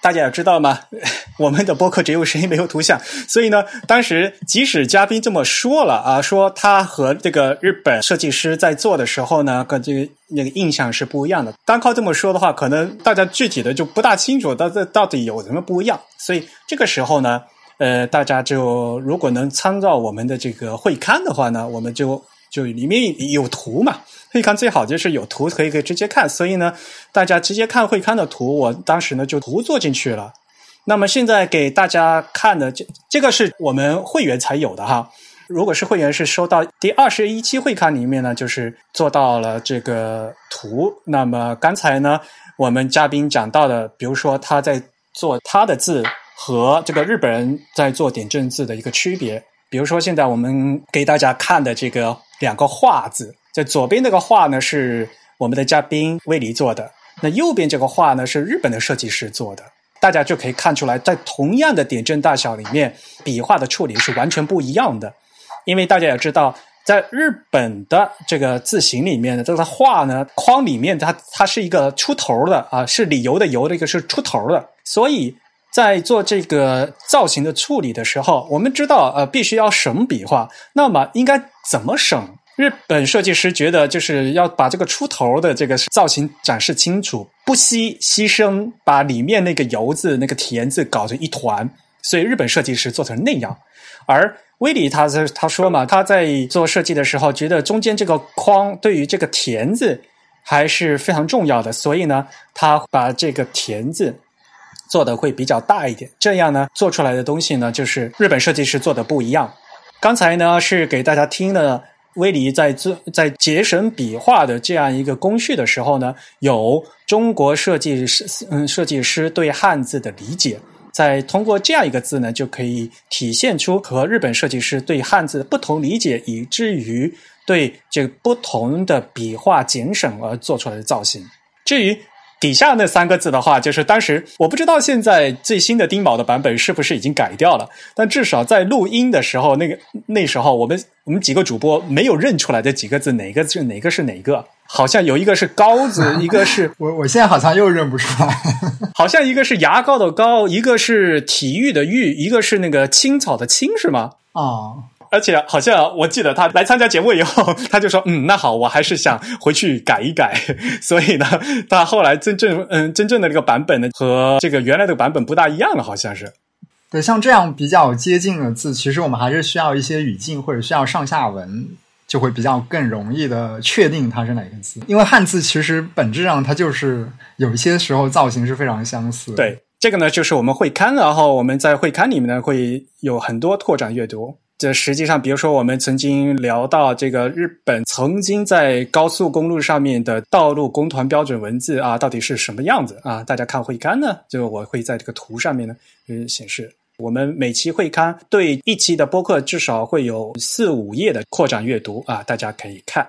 大家也知道吗？我们的播客只有声音没有图像，所以呢，当时即使嘉宾这么说了啊，说他和这个日本设计师在做的时候呢，跟这个那个印象是不一样的。单靠这么说的话，可能大家具体的就不大清楚，到这到底有什么不一样。所以这个时候呢。呃，大家就如果能参照我们的这个会刊的话呢，我们就就里面有图嘛。会刊最好就是有图可以可以直接看，所以呢，大家直接看会刊的图，我当时呢就图做进去了。那么现在给大家看的这这个是我们会员才有的哈。如果是会员是收到第二十一期会刊里面呢，就是做到了这个图。那么刚才呢，我们嘉宾讲到的，比如说他在做他的字。和这个日本人在做点阵字的一个区别，比如说现在我们给大家看的这个两个“画”字，在左边那个“画”呢是我们的嘉宾威尼做的，那右边这个“画”呢是日本的设计师做的，大家就可以看出来，在同样的点阵大小里面，笔画的处理是完全不一样的。因为大家也知道，在日本的这个字形里面呢，这个“画”呢框里面它它是一个出头的啊，是理由的“由”的一个是出头的，所以。在做这个造型的处理的时候，我们知道，呃，必须要省笔画。那么应该怎么省？日本设计师觉得，就是要把这个出头的这个造型展示清楚，不惜牺牲把里面那个油字、那个田字搞成一团。所以日本设计师做成那样。而威里他在他说嘛，他在做设计的时候，觉得中间这个框对于这个田字还是非常重要的，所以呢，他把这个田字。做的会比较大一点，这样呢，做出来的东西呢，就是日本设计师做的不一样。刚才呢是给大家听了威尼在做在节省笔画的这样一个工序的时候呢，有中国设计师嗯设计师对汉字的理解，在通过这样一个字呢，就可以体现出和日本设计师对汉字的不同理解，以至于对这个不同的笔画减省而做出来的造型。至于。底下那三个字的话，就是当时我不知道现在最新的丁卯的版本是不是已经改掉了，但至少在录音的时候，那个那时候我们我们几个主播没有认出来这几个字哪个是哪个是哪个，好像有一个是高字，一个是我我现在好像又认不出来，好像一个是牙膏的膏，一个是体育的育，一个是那个青草的青，是吗？啊。而且好像我记得他来参加节目以后，他就说：“嗯，那好，我还是想回去改一改。”所以呢，他后来真正嗯真正的这个版本呢，和这个原来的版本不大一样了，好像是。对，像这样比较接近的字，其实我们还是需要一些语境或者需要上下文，就会比较更容易的确定它是哪个字。因为汉字其实本质上它就是有一些时候造型是非常相似。对，这个呢就是我们会刊，然后我们在会刊里面呢会有很多拓展阅读。这实际上，比如说，我们曾经聊到这个日本曾经在高速公路上面的道路工团标准文字啊，到底是什么样子啊？大家看会刊呢，就我会在这个图上面呢，嗯，显示我们每期会刊对一期的播客至少会有四五页的扩展阅读啊，大家可以看。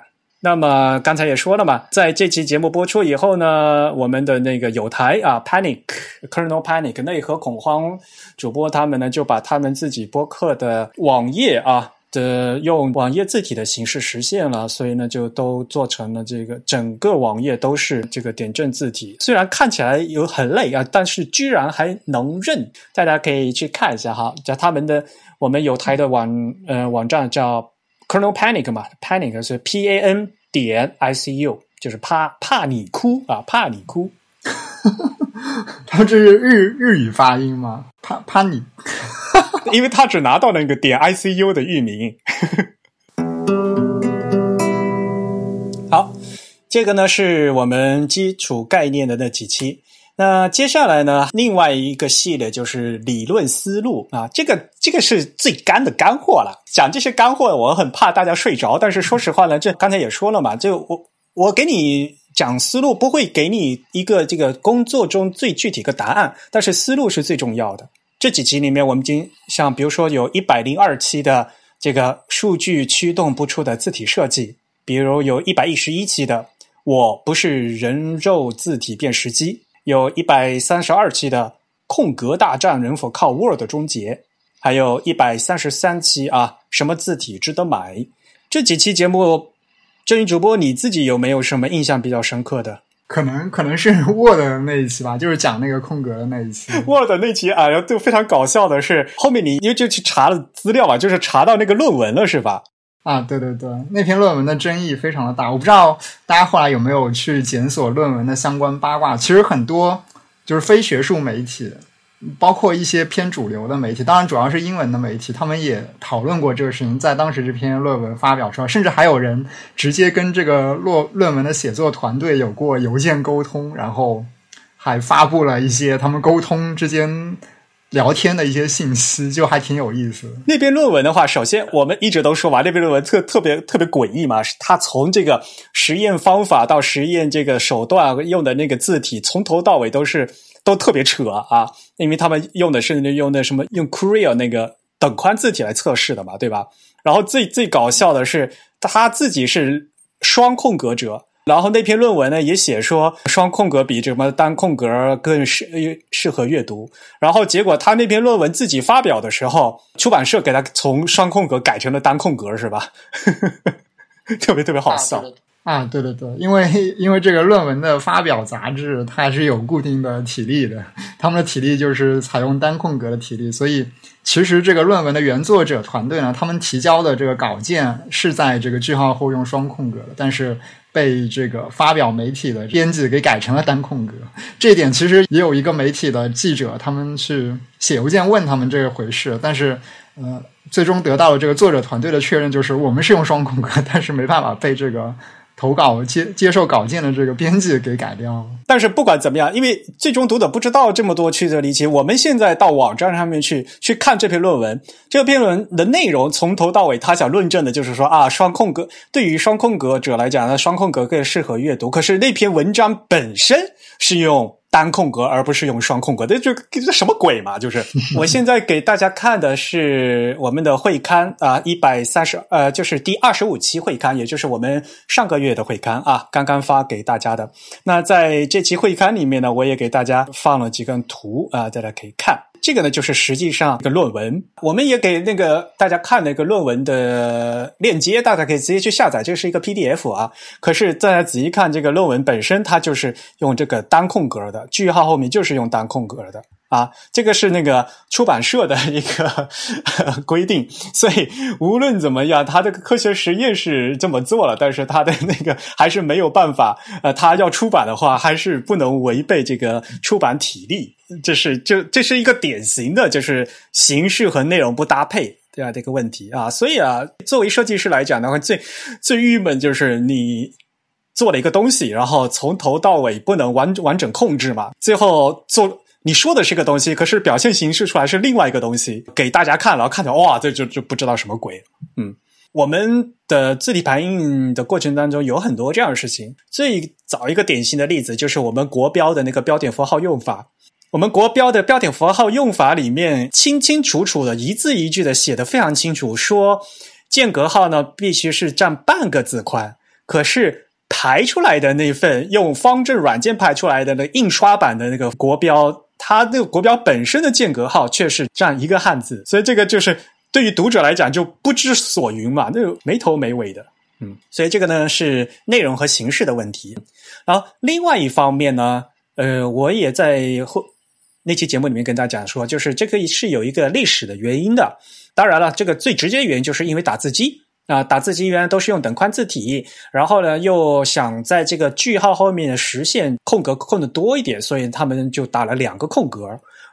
那么刚才也说了嘛，在这期节目播出以后呢，我们的那个有台啊，Panic Kernel Panic 内核恐慌主播他们呢，就把他们自己播客的网页啊的用网页字体的形式实现了，所以呢，就都做成了这个整个网页都是这个点阵字体。虽然看起来有很累啊，但是居然还能认，大家可以去看一下哈，在他们的我们有台的网呃网站叫。Kernel Panic 嘛，Panic 是 P A N 点 I C U，就是怕怕你哭啊，怕你哭。他这是日日语发音吗？怕怕你，因为他只拿到那个点 I C U 的域名。好，这个呢是我们基础概念的那几期。那接下来呢，另外一个系列就是理论思路啊，这个这个是最干的干货了。讲这些干货，我很怕大家睡着，但是说实话呢，这刚才也说了嘛，就我我给你讲思路，不会给你一个这个工作中最具体的答案，但是思路是最重要的。这几集里面，我们已经像比如说有一百零二期的这个数据驱动不出的字体设计，比如有一百一十一期的我不是人肉字体辨识机。有一百三十二期的空格大战能否靠 Word 终结？还有一百三十三期啊，什么字体值得买？这几期节目，郑宇主播你自己有没有什么印象比较深刻的？可能可能是 Word 那一期吧，就是讲那个空格的那一期。Word 那期啊，就非常搞笑的是，后面你因为就去查了资料嘛，就是查到那个论文了，是吧？啊，对对对，那篇论文的争议非常的大，我不知道大家后来有没有去检索论文的相关八卦。其实很多就是非学术媒体，包括一些偏主流的媒体，当然主要是英文的媒体，他们也讨论过这个事情。在当时这篇论文发表出来，甚至还有人直接跟这个论论文的写作团队有过邮件沟通，然后还发布了一些他们沟通之间。聊天的一些信息就还挺有意思。那篇论文的话，首先我们一直都说嘛，那篇论文特特别特别诡异嘛，他从这个实验方法到实验这个手段用的那个字体，从头到尾都是都特别扯啊，因为他们用的是用的什么用 c o r e a 那个等宽字体来测试的嘛，对吧？然后最最搞笑的是他自己是双空格者。然后那篇论文呢也写说双空格比什么单空格更适适合阅读。然后结果他那篇论文自己发表的时候，出版社给他从双空格改成了单空格，是吧？特别特别好笑啊！对对对，因为因为这个论文的发表杂志它是有固定的体例的，他们的体例就是采用单空格的体例，所以其实这个论文的原作者团队呢，他们提交的这个稿件是在这个句号后用双空格的，但是。被这个发表媒体的编辑给改成了单空格，这一点其实也有一个媒体的记者，他们去写邮件问他们这个回事，但是呃，最终得到了这个作者团队的确认，就是我们是用双空格，但是没办法被这个。投稿接接受稿件的这个编辑给改掉了，但是不管怎么样，因为最终读者不知道这么多曲折离奇，我们现在到网站上面去去看这篇论文，这篇论文的内容从头到尾，他想论证的就是说啊，双空格对于双空格者来讲呢，双空格更适合阅读。可是那篇文章本身是用。单空格而不是用双空格，这就这什么鬼嘛？就是我现在给大家看的是我们的会刊啊，一百三十呃，就是第二十五期会刊，也就是我们上个月的会刊啊，刚刚发给大家的。那在这期会刊里面呢，我也给大家放了几个图啊，大家可以看。这个呢，就是实际上一个论文，我们也给那个大家看了一个论文的链接，大家可以直接去下载。这是一个 PDF 啊，可是大家仔细看这个论文本身，它就是用这个单空格的，句号后面就是用单空格的。啊，这个是那个出版社的一个 规定，所以无论怎么样，他的科学实验是这么做了，但是他的那个还是没有办法。呃，他要出版的话，还是不能违背这个出版体例。这是这这是一个典型的，就是形式和内容不搭配对啊这个问题啊。所以啊，作为设计师来讲的话，最最郁闷就是你做了一个东西，然后从头到尾不能完完整控制嘛，最后做。你说的是个东西，可是表现形式出来是另外一个东西，给大家看，然后看着哇，这就就不知道什么鬼。嗯，我们的字体排印的过程当中有很多这样的事情。最早一个典型的例子就是我们国标的那个标点符号用法。我们国标的标点符号用法里面清清楚楚的一字一句的写的非常清楚，说间隔号呢必须是占半个字宽。可是排出来的那份用方正软件排出来的那印刷版的那个国标。它那个国标本身的间隔号却是占一个汉字，所以这个就是对于读者来讲就不知所云嘛，那没头没尾的，嗯，所以这个呢是内容和形式的问题。然后另外一方面呢，呃，我也在后那期节目里面跟大家讲说，就是这个是有一个历史的原因的。当然了，这个最直接原因就是因为打字机。啊，打字机原来都是用等宽字体，然后呢，又想在这个句号后面实现空格空的多一点，所以他们就打了两个空格。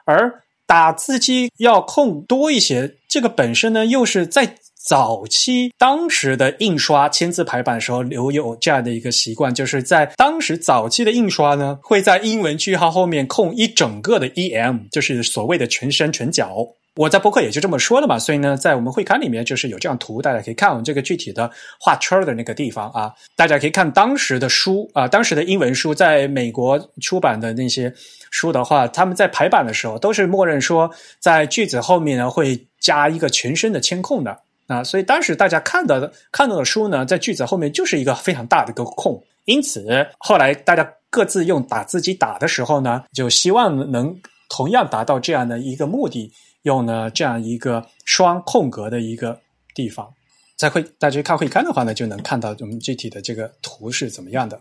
而打字机要空多一些，这个本身呢，又是在早期当时的印刷签字排版的时候留有这样的一个习惯，就是在当时早期的印刷呢，会在英文句号后面空一整个的 em，就是所谓的全身全角。我在博客也就这么说了嘛，所以呢，在我们会刊里面就是有这样图，大家可以看我们这个具体的画圈的那个地方啊，大家可以看当时的书啊，当时的英文书在美国出版的那些书的话，他们在排版的时候都是默认说在句子后面呢会加一个全身的铅空的啊，所以当时大家看到的看到的书呢，在句子后面就是一个非常大的一个空，因此后来大家各自用打字机打的时候呢，就希望能同样达到这样的一个目的。用呢这样一个双空格的一个地方，在会大家看会刊的话呢，就能看到我们具体的这个图是怎么样的。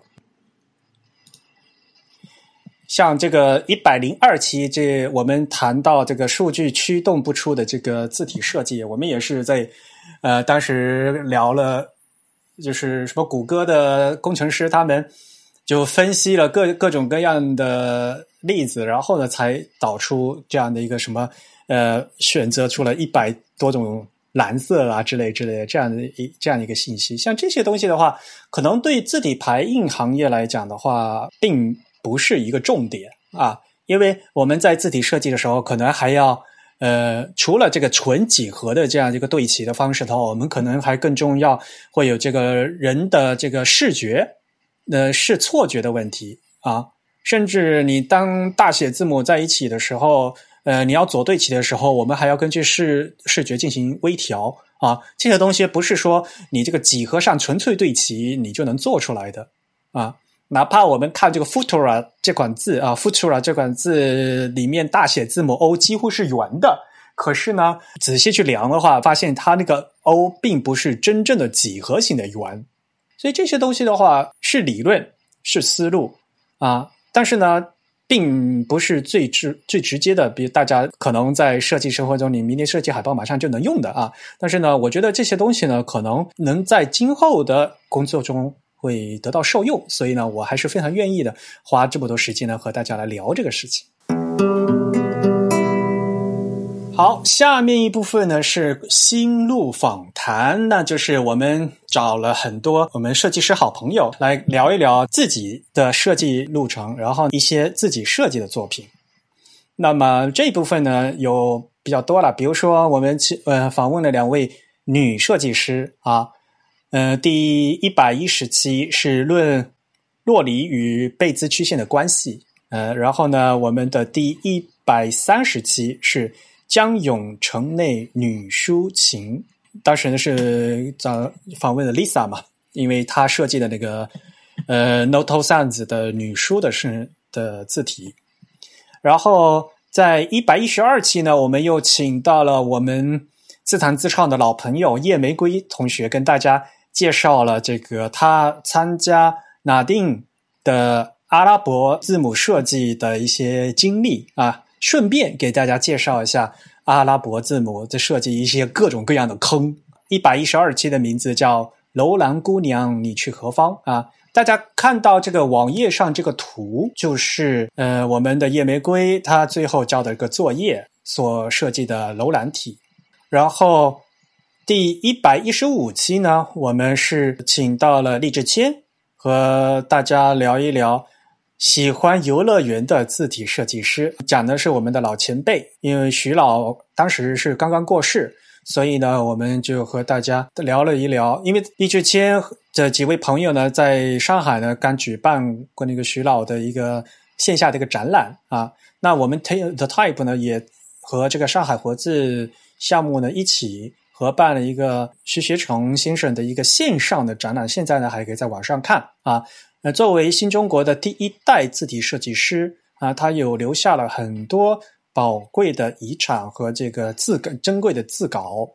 像这个一百零二期，这我们谈到这个数据驱动不出的这个字体设计，我们也是在呃当时聊了，就是什么谷歌的工程师他们就分析了各各种各样的例子，然后呢才导出这样的一个什么。呃，选择出了一百多种蓝色啊之类之类的这样的一这样一个信息，像这些东西的话，可能对字体排印行业来讲的话，并不是一个重点啊，因为我们在字体设计的时候，可能还要呃，除了这个纯几何的这样一个对齐的方式的话，我们可能还更重要会有这个人的这个视觉呃视错觉的问题啊，甚至你当大写字母在一起的时候。呃，你要左对齐的时候，我们还要根据视视觉进行微调啊。这些东西不是说你这个几何上纯粹对齐你就能做出来的啊。哪怕我们看这个 Futura 这款字啊，Futura 这款字里面大写字母 O 几乎是圆的，可是呢，仔细去量的话，发现它那个 O 并不是真正的几何形的圆。所以这些东西的话是理论，是思路啊，但是呢。并不是最直最直接的，比如大家可能在设计生活中，你明年设计海报马上就能用的啊。但是呢，我觉得这些东西呢，可能能在今后的工作中会得到受用，所以呢，我还是非常愿意的花这么多时间呢和大家来聊这个事情。好，下面一部分呢是心路访谈，那就是我们找了很多我们设计师好朋友来聊一聊自己的设计路程，然后一些自己设计的作品。那么这一部分呢有比较多了，比如说我们去呃访问了两位女设计师啊，呃，第一百一十期是论洛里与贝兹曲线的关系，呃，然后呢，我们的第一百三十期是。江永城内女抒情，当时呢是找访问了 Lisa 嘛，因为她设计的那个呃 Noto Sans 的女书的是的字体。然后在一百一十二期呢，我们又请到了我们自弹自唱的老朋友叶玫瑰同学，跟大家介绍了这个他参加纳丁的阿拉伯字母设计的一些经历啊。顺便给大家介绍一下阿拉伯字母的设计，一些各种各样的坑。一百一十二期的名字叫《楼兰姑娘，你去何方》啊！大家看到这个网页上这个图，就是呃我们的夜玫瑰她最后交的一个作业所设计的楼兰体。然后第一百一十五期呢，我们是请到了励志谦和大家聊一聊。喜欢游乐园的字体设计师，讲的是我们的老前辈。因为徐老当时是刚刚过世，所以呢，我们就和大家聊了一聊。因为易志谦这几位朋友呢，在上海呢刚举办过那个徐老的一个线下的一个展览啊。那我们 Take the Type 呢，也和这个上海活字项目呢一起合办了一个徐学成先生的一个线上的展览。现在呢，还可以在网上看啊。那作为新中国的第一代字体设计师啊，他有留下了很多宝贵的遗产和这个字稿珍贵的字稿。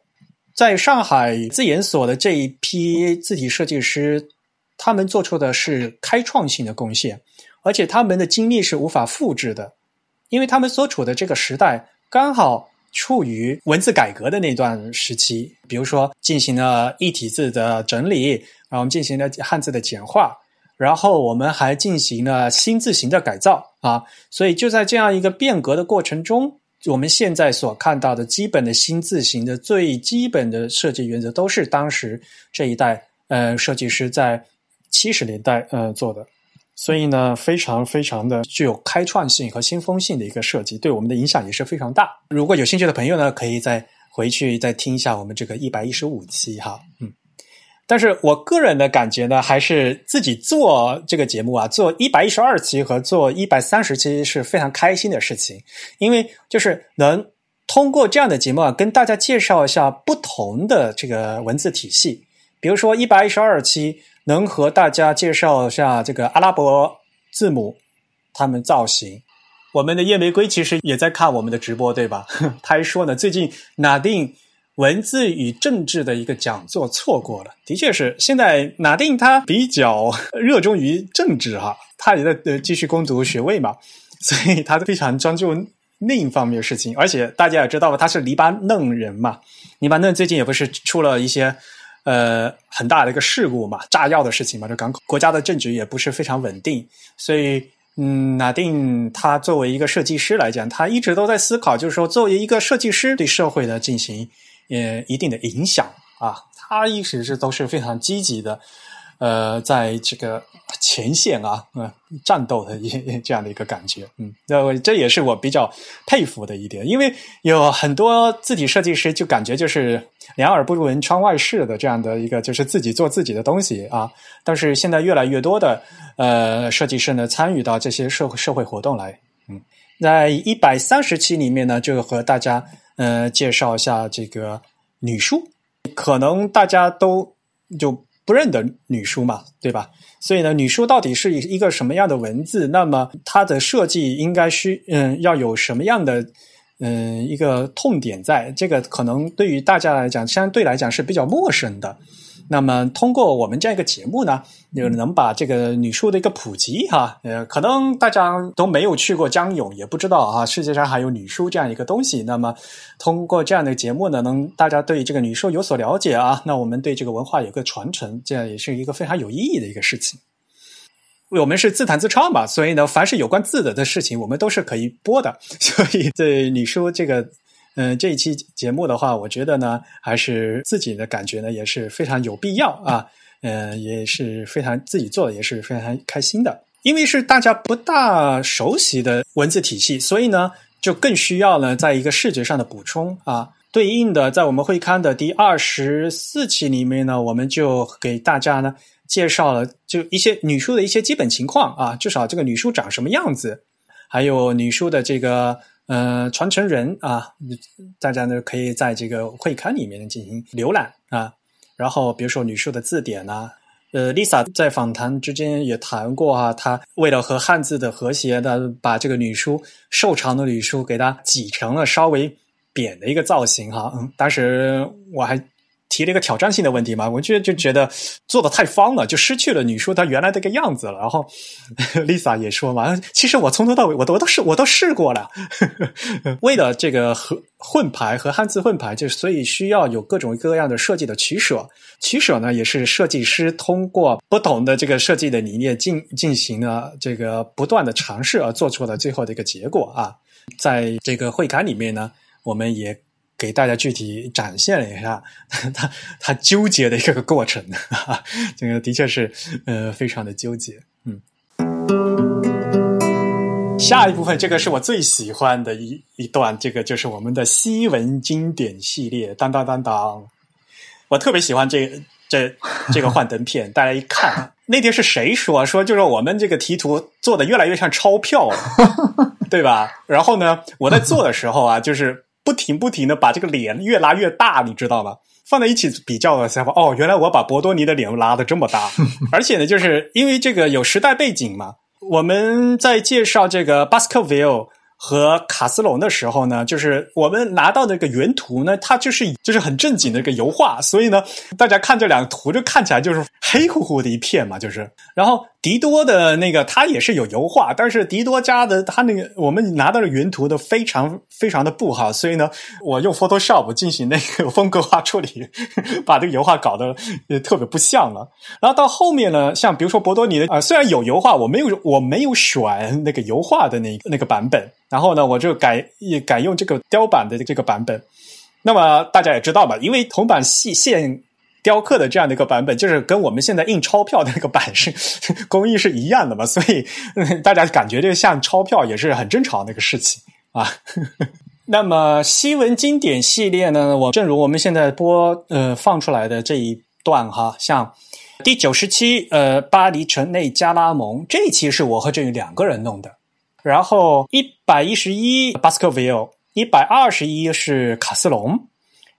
在上海字研所的这一批字体设计师，他们做出的是开创性的贡献，而且他们的经历是无法复制的，因为他们所处的这个时代刚好处于文字改革的那段时期，比如说进行了异体字的整理，然后进行了汉字的简化。然后我们还进行了新字形的改造啊，所以就在这样一个变革的过程中，我们现在所看到的基本的新字形的最基本的设计原则，都是当时这一代呃设计师在七十年代呃做的。所以呢，非常非常的具有开创性和先锋性的一个设计，对我们的影响也是非常大。如果有兴趣的朋友呢，可以再回去再听一下我们这个一百一十五期哈，嗯。但是我个人的感觉呢，还是自己做这个节目啊，做一百一十二期和做一百三十期是非常开心的事情，因为就是能通过这样的节目啊，跟大家介绍一下不同的这个文字体系，比如说一百一十二期。能和大家介绍一下这个阿拉伯字母，它们造型。我们的夜玫瑰其实也在看我们的直播，对吧？他还说呢，最近拿定文字与政治的一个讲座错过了。的确是，现在拿定他比较 热衷于政治哈，他也在呃继续攻读学位嘛，所以他非常专注另一方面的事情。而且大家也知道，他是黎巴嫩人嘛，黎巴嫩最近也不是出了一些。呃，很大的一个事故嘛，炸药的事情嘛，这港口国家的政局也不是非常稳定，所以，嗯，纳定他作为一个设计师来讲，他一直都在思考，就是说，作为一个设计师对社会的进行呃一定的影响啊，他一直是都是非常积极的。呃，在这个前线啊，嗯，战斗的一这样的一个感觉，嗯，那这也是我比较佩服的一点，因为有很多字体设计师就感觉就是两耳不闻窗外事的这样的一个，就是自己做自己的东西啊。但是现在越来越多的呃设计师呢，参与到这些社会社会活动来，嗯，在一百三十期里面呢，就和大家呃介绍一下这个女书，可能大家都就。不认得女书嘛，对吧？所以呢，女书到底是一个什么样的文字？那么它的设计应该需嗯要有什么样的嗯一个痛点在？这个可能对于大家来讲，相对来讲是比较陌生的。那么，通过我们这样一个节目呢，就能把这个女书的一个普及哈，呃，可能大家都没有去过江永，也不知道啊，世界上还有女书这样一个东西。那么，通过这样的节目呢，能大家对这个女书有所了解啊，那我们对这个文化有个传承，这样也是一个非常有意义的一个事情。我们是自弹自唱嘛，所以呢，凡是有关字的的事情，我们都是可以播的。所以，对女书这个。嗯，这一期节目的话，我觉得呢，还是自己的感觉呢，也是非常有必要啊。嗯，也是非常自己做的，也是非常开心的。因为是大家不大熟悉的文字体系，所以呢，就更需要呢，在一个视觉上的补充啊。对应的，在我们会刊的第二十四期里面呢，我们就给大家呢介绍了就一些女书的一些基本情况啊，至少这个女书长什么样子，还有女书的这个。呃，传承人啊，大家呢可以在这个会刊里面进行浏览啊。然后，比如说女书的字典呐，呃，Lisa 在访谈之间也谈过啊，她为了和汉字的和谐的，把这个女书瘦长的女书给它挤成了稍微扁的一个造型哈。嗯，当时我还。提了一个挑战性的问题嘛，我觉得就觉得做的太方了，就失去了女书它原来这个样子了。然后 Lisa 也说嘛，其实我从头到尾我都我都试我都试过了，为了这个和混排和汉字混排，就所以需要有各种各样的设计的取舍。取舍呢，也是设计师通过不同的这个设计的理念进进行了这个不断的尝试而做出了最后的一个结果啊。在这个会刊里面呢，我们也。给大家具体展现了一下他他纠结的一个过程，哈哈这个的确是呃非常的纠结。嗯，下一部分这个是我最喜欢的一一段，这个就是我们的西文经典系列。当当当当，我特别喜欢这这这个幻灯片。大家一看，那天是谁说说就是我们这个题图做的越来越像钞票了，对吧？然后呢，我在做的时候啊，就是。不停不停的把这个脸越拉越大，你知道吗？放在一起比较的时候，哦，原来我把博多尼的脸拉的这么大，而且呢，就是因为这个有时代背景嘛。我们在介绍这个巴斯克维尔和卡斯隆的时候呢，就是我们拿到那个原图呢，它就是就是很正经的一个油画，所以呢，大家看这两个图就看起来就是黑乎乎的一片嘛，就是，然后。迪多的那个，他也是有油画，但是迪多家的他那个，我们拿到的原图都非常非常的不好，所以呢，我用 Photoshop 进行那个风格化处理，把这个油画搞得特别不像了。然后到后面呢，像比如说博多尼的啊，虽然有油画，我没有我没有选那个油画的那那个版本然后呢，我就改也改用这个雕版的这个版本。那么大家也知道吧，因为铜版细线雕刻的这样的一个版本，就是跟我们现在印钞票的那个版式工艺是一样的嘛，所以、大家感觉这个像钞票也是很正常的一个事情啊。那么西文经典系列呢，我正如我们现在播呃放出来的这一段哈，像第九十期呃巴黎城内加拉蒙这一期是我和振宇两个人弄的，然后一百一十一巴斯克维尔，一百二十一是卡斯隆，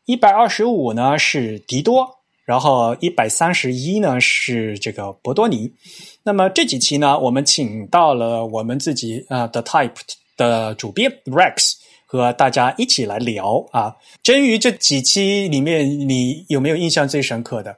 一百二十五呢是迪多，然后一百三十一呢是这个博多尼。那么这几期呢，我们请到了我们自己啊、呃、的 Type 的主编 Rex 和大家一起来聊啊。真于这几期里面，你有没有印象最深刻的？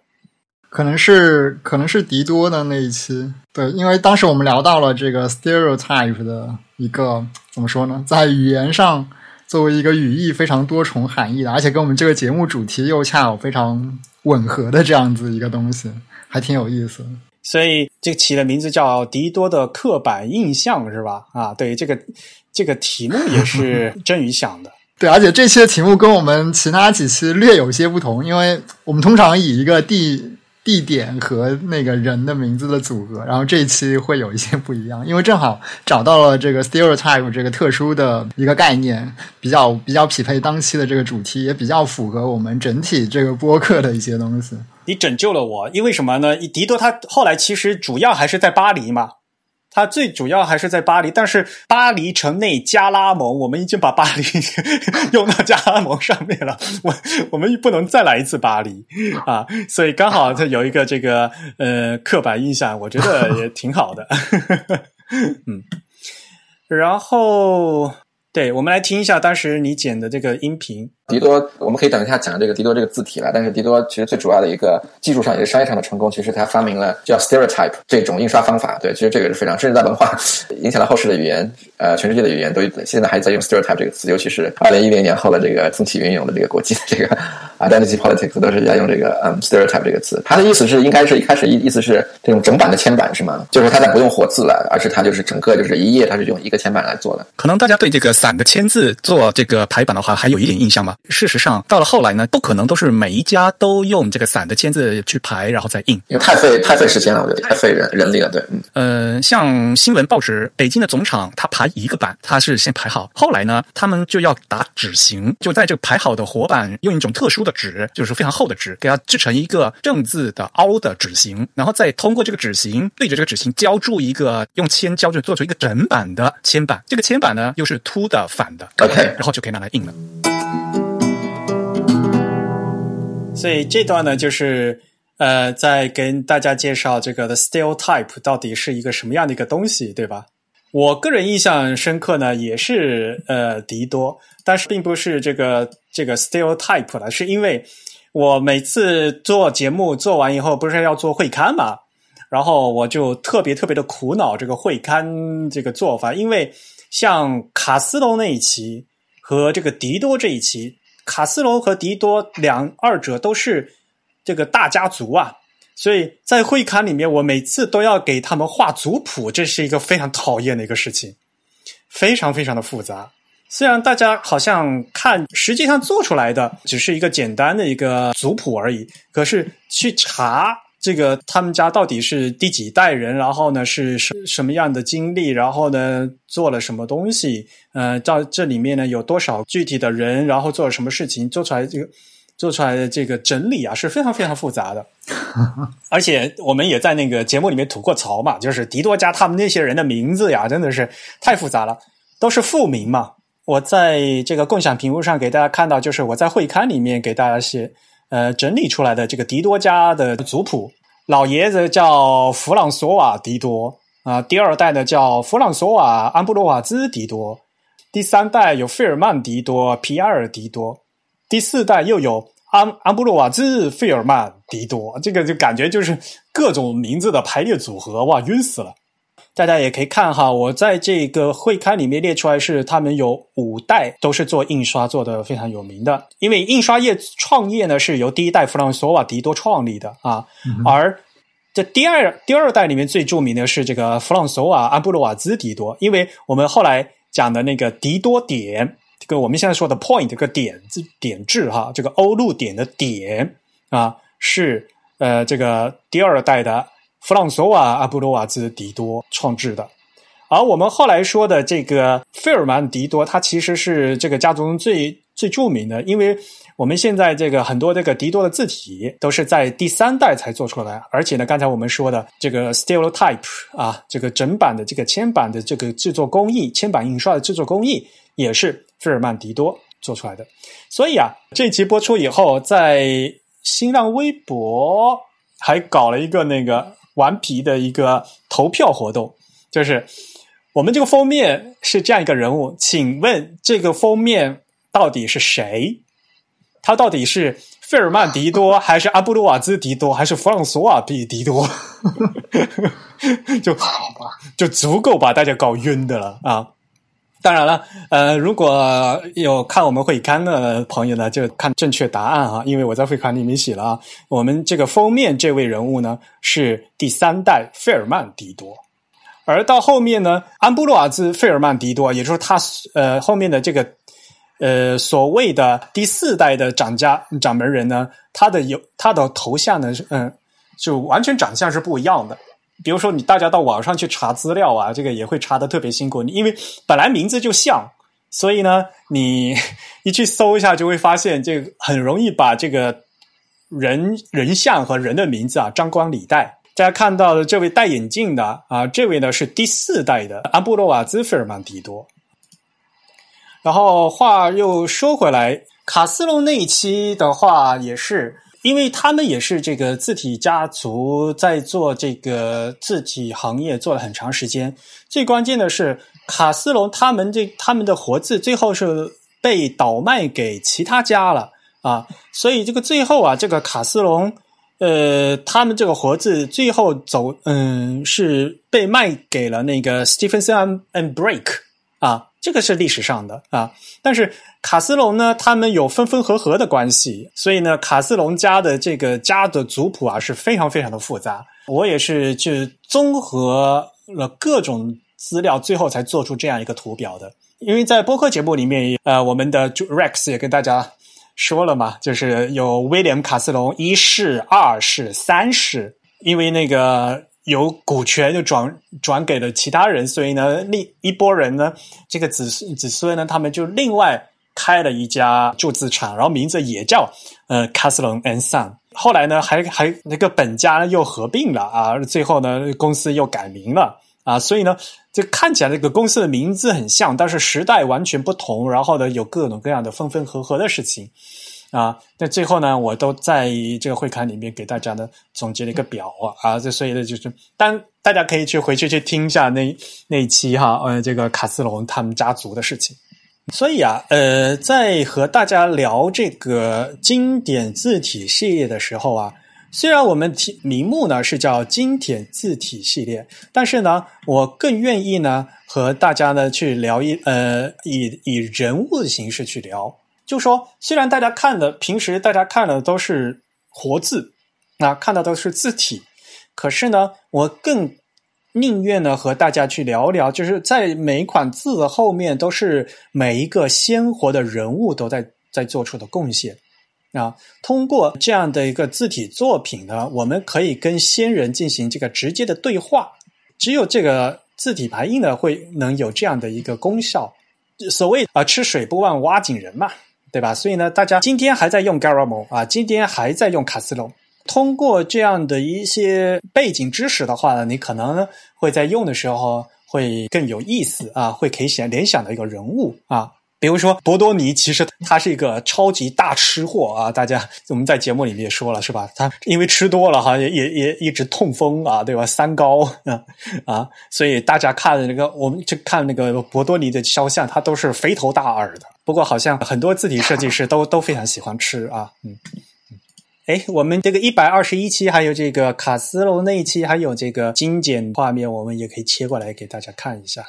可能是可能是迪多的那一期，对，因为当时我们聊到了这个 stereotype 的一个怎么说呢，在语言上作为一个语义非常多重含义的，而且跟我们这个节目主题又恰好非常吻合的这样子一个东西，还挺有意思的。所以这起的名字叫迪多的刻板印象是吧？啊，对，这个这个题目也是真宇想的。对，而且这期的题目跟我们其他几期略有些不同，因为我们通常以一个地地点和那个人的名字的组合，然后这一期会有一些不一样，因为正好找到了这个 stereotype 这个特殊的一个概念，比较比较匹配当期的这个主题，也比较符合我们整体这个播客的一些东西。你拯救了我，因为什么呢？迪多他后来其实主要还是在巴黎嘛，他最主要还是在巴黎，但是巴黎城内加拉蒙，我们已经把巴黎 用到加拉蒙上面了，我我们不能再来一次巴黎啊，所以刚好他有一个这个呃刻板印象，我觉得也 挺好的，嗯，然后对我们来听一下当时你剪的这个音频。迪多，我们可以等一下讲这个迪多这个字体了。但是迪多其实最主要的一个技术上也是商业上的成功，其实他发明了叫 stereotype 这种印刷方法。对，其实这个是非常，甚至在文化 影响了后世的语言，呃，全世界的语言都现在还在用 stereotype 这个词，尤其是二零一零年后的这个风起云涌的这个国际的这个 identity politics 都是在用这个嗯 stereotype 这个词。它的意思是应该是一开始意意思是这种整版的铅版是吗？就是它在不用活字了，而是它就是整个就是一页它是用一个铅版来做的。可能大家对这个散的签字做这个排版的话，还有一点印象吧。事实上，到了后来呢，不可能都是每一家都用这个散的签字去排，然后再印，因为太费太费时间了，我觉得太费人人力了。对，嗯，呃，像新闻报纸，北京的总厂，它排一个版，它是先排好，后来呢，他们就要打纸型，就在这个排好的活版，用一种特殊的纸，就是非常厚的纸，给它制成一个正字的凹的纸型，然后再通过这个纸型对着这个纸型浇铸一个用铅浇铸做出一个整版的铅版，这个铅版呢又是凸的反的 OK 然后就可以拿来印了。所以这段呢，就是呃，在跟大家介绍这个的 stereotype 到底是一个什么样的一个东西，对吧？我个人印象深刻呢，也是呃迪多，但是并不是这个这个 stereotype 了，是因为我每次做节目做完以后，不是要做会刊嘛，然后我就特别特别的苦恼这个会刊这个做法，因为像卡斯隆那一期和这个迪多这一期，卡斯罗和迪多两二者都是这个大家族啊，所以在会刊里面，我每次都要给他们画族谱，这是一个非常讨厌的一个事情，非常非常的复杂。虽然大家好像看，实际上做出来的只是一个简单的一个族谱而已，可是去查这个他们家到底是第几代人，然后呢是什什么样的经历，然后呢做了什么东西，呃，到这里面呢有多少具体的人，然后做了什么事情，做出来这个做出来的这个整理啊是非常非常复杂的。而且我们也在那个节目里面吐过槽嘛，就是迪多家他们那些人的名字呀，真的是太复杂了，都是复名嘛。我在这个共享屏幕上给大家看到，就是我在会刊里面给大家写呃整理出来的这个迪多家的族谱。老爷子叫弗朗索瓦·迪多啊、第二代呢叫弗朗索瓦·安布洛瓦兹·迪多，第三代有费尔曼·迪多、皮埃尔·迪多，第四代又有安安布洛瓦兹·费尔曼·迪多。这个就感觉就是各种名字的排列组合，哇，晕死了。大家也可以看哈，我在这个会刊里面列出来是他们有五代都是做印刷做的非常有名的，因为印刷业创业呢是由第一代弗朗索瓦迪多创立的啊，而这第二第二代里面最著名的是这个弗朗索瓦安布罗瓦兹迪多，因为我们后来讲的那个迪多点，这个我们现在说的 point 这个点字点字哈，这个欧陆点的点啊，是呃这个第二代的弗朗索瓦阿布罗瓦兹迪多创制的。而我们后来说的这个费尔曼迪多，他其实是这个家族中最最著名的，因为我们现在这个很多这个迪多的字体都是在第三代才做出来，而且呢，刚才我们说的这个 Stereotype 啊，这个整版的这个铅版的这个制作工艺，铅版印刷的制作工艺也是费尔曼迪多做出来的。所以啊，这集播出以后，在新浪微博还搞了一个那个顽皮的一个投票活动，就是。我们这个封面是这样一个人物，请问这个封面到底是谁？他到底是费尔曼迪多，还是阿布鲁瓦兹迪多，还是弗朗索瓦比迪多？就好吧，就足够把大家搞晕的了啊！当然了，呃，如果有看我们会刊的朋友呢，就看正确答案啊，因为我在会刊里面写了啊，我们这个封面这位人物呢是第三代费尔曼迪多。而到后面呢，安布洛瓦兹·费尔曼迪多，也就是他呃后面的这个呃所谓的第四代的掌家掌门人呢，他的有他的头像呢，嗯，就完全长相是不一样的。比如说，你大家到网上去查资料啊，这个也会查的特别辛苦，因为本来名字就像，所以呢，你一去搜一下，就会发现这个很容易把这个人人像和人的名字啊张冠李戴。大家看到的这位戴眼镜的啊，这位呢是第四代的安布洛瓦兹·费尔曼迪多。然后话又说回来，卡斯隆那一期的话，也是因为他们也是这个字体家族在做这个字体行业做了很长时间。最关键的是，卡斯隆他们这他们的活字最后是被倒卖给其他家了啊，所以这个最后啊，这个卡斯隆。呃，他们这个活字最后走，嗯，是被卖给了那个 Stephenson and Break，这个是历史上的啊。但是卡斯隆呢，他们有分分合合的关系，所以呢，卡斯隆家的这个家的族谱啊是非常非常的复杂。我也是去综合了各种资料，最后才做出这样一个图表的。因为在播客节目里面，呃，我们的 Rex 也跟大家。说了嘛，就是有威廉卡斯隆一世、二世、三世，因为那个有股权就转转给了其他人，所以呢，另一波人呢，这个子子孙呢，他们就另外开了一家铸字厂，然后名字也叫呃卡斯隆 and Son。后来呢，还还那个本家又合并了啊，最后呢，公司又改名了。啊，所以呢，就看起来这个公司的名字很像，但是时代完全不同。然后呢，有各种各样的分分合合的事情啊。那最后呢，我都在这个会刊里面给大家呢总结了一个表啊。啊，这所以呢，就是当大家可以去回去去听一下那那一期哈，呃，这个卡斯隆他们家族的事情。所以啊，呃，在和大家聊这个经典字体系列的时候啊。虽然我们题名目呢是叫经典字体系列，但是呢，我更愿意呢和大家呢去聊一呃以以人物的形式去聊。就说虽然大家看的平时大家看的都是活字，那看到都是字体，可是呢，我更宁愿呢和大家去聊聊，就是在每一款字的后面都是每一个鲜活的人物都在在做出的贡献。啊，通过这样的一个字体作品呢，我们可以跟先人进行这个直接的对话。只有这个字体排印呢，会能有这样的一个功效。所谓啊，吃水不忘挖井人嘛，对吧？所以呢，大家今天还在用 Garamo 啊，今天还在用卡斯隆。通过这样的一些背景知识的话呢，你可能会在用的时候会更有意思啊，会可以想联想的一个人物啊。比如说，博多尼其实他是一个超级大吃货啊！大家我们在节目里面也说了，是吧？他因为吃多了哈，也也也一直痛风啊，对吧？三高啊啊！所以大家看那个，我们去看那个博多尼的肖像，他都是肥头大耳的。不过好像很多字体设计师都都非常喜欢吃啊，嗯嗯。哎，我们这个一百二十一期，还有这个卡斯隆那一期，还有这个精简画面，我们也可以切过来给大家看一下。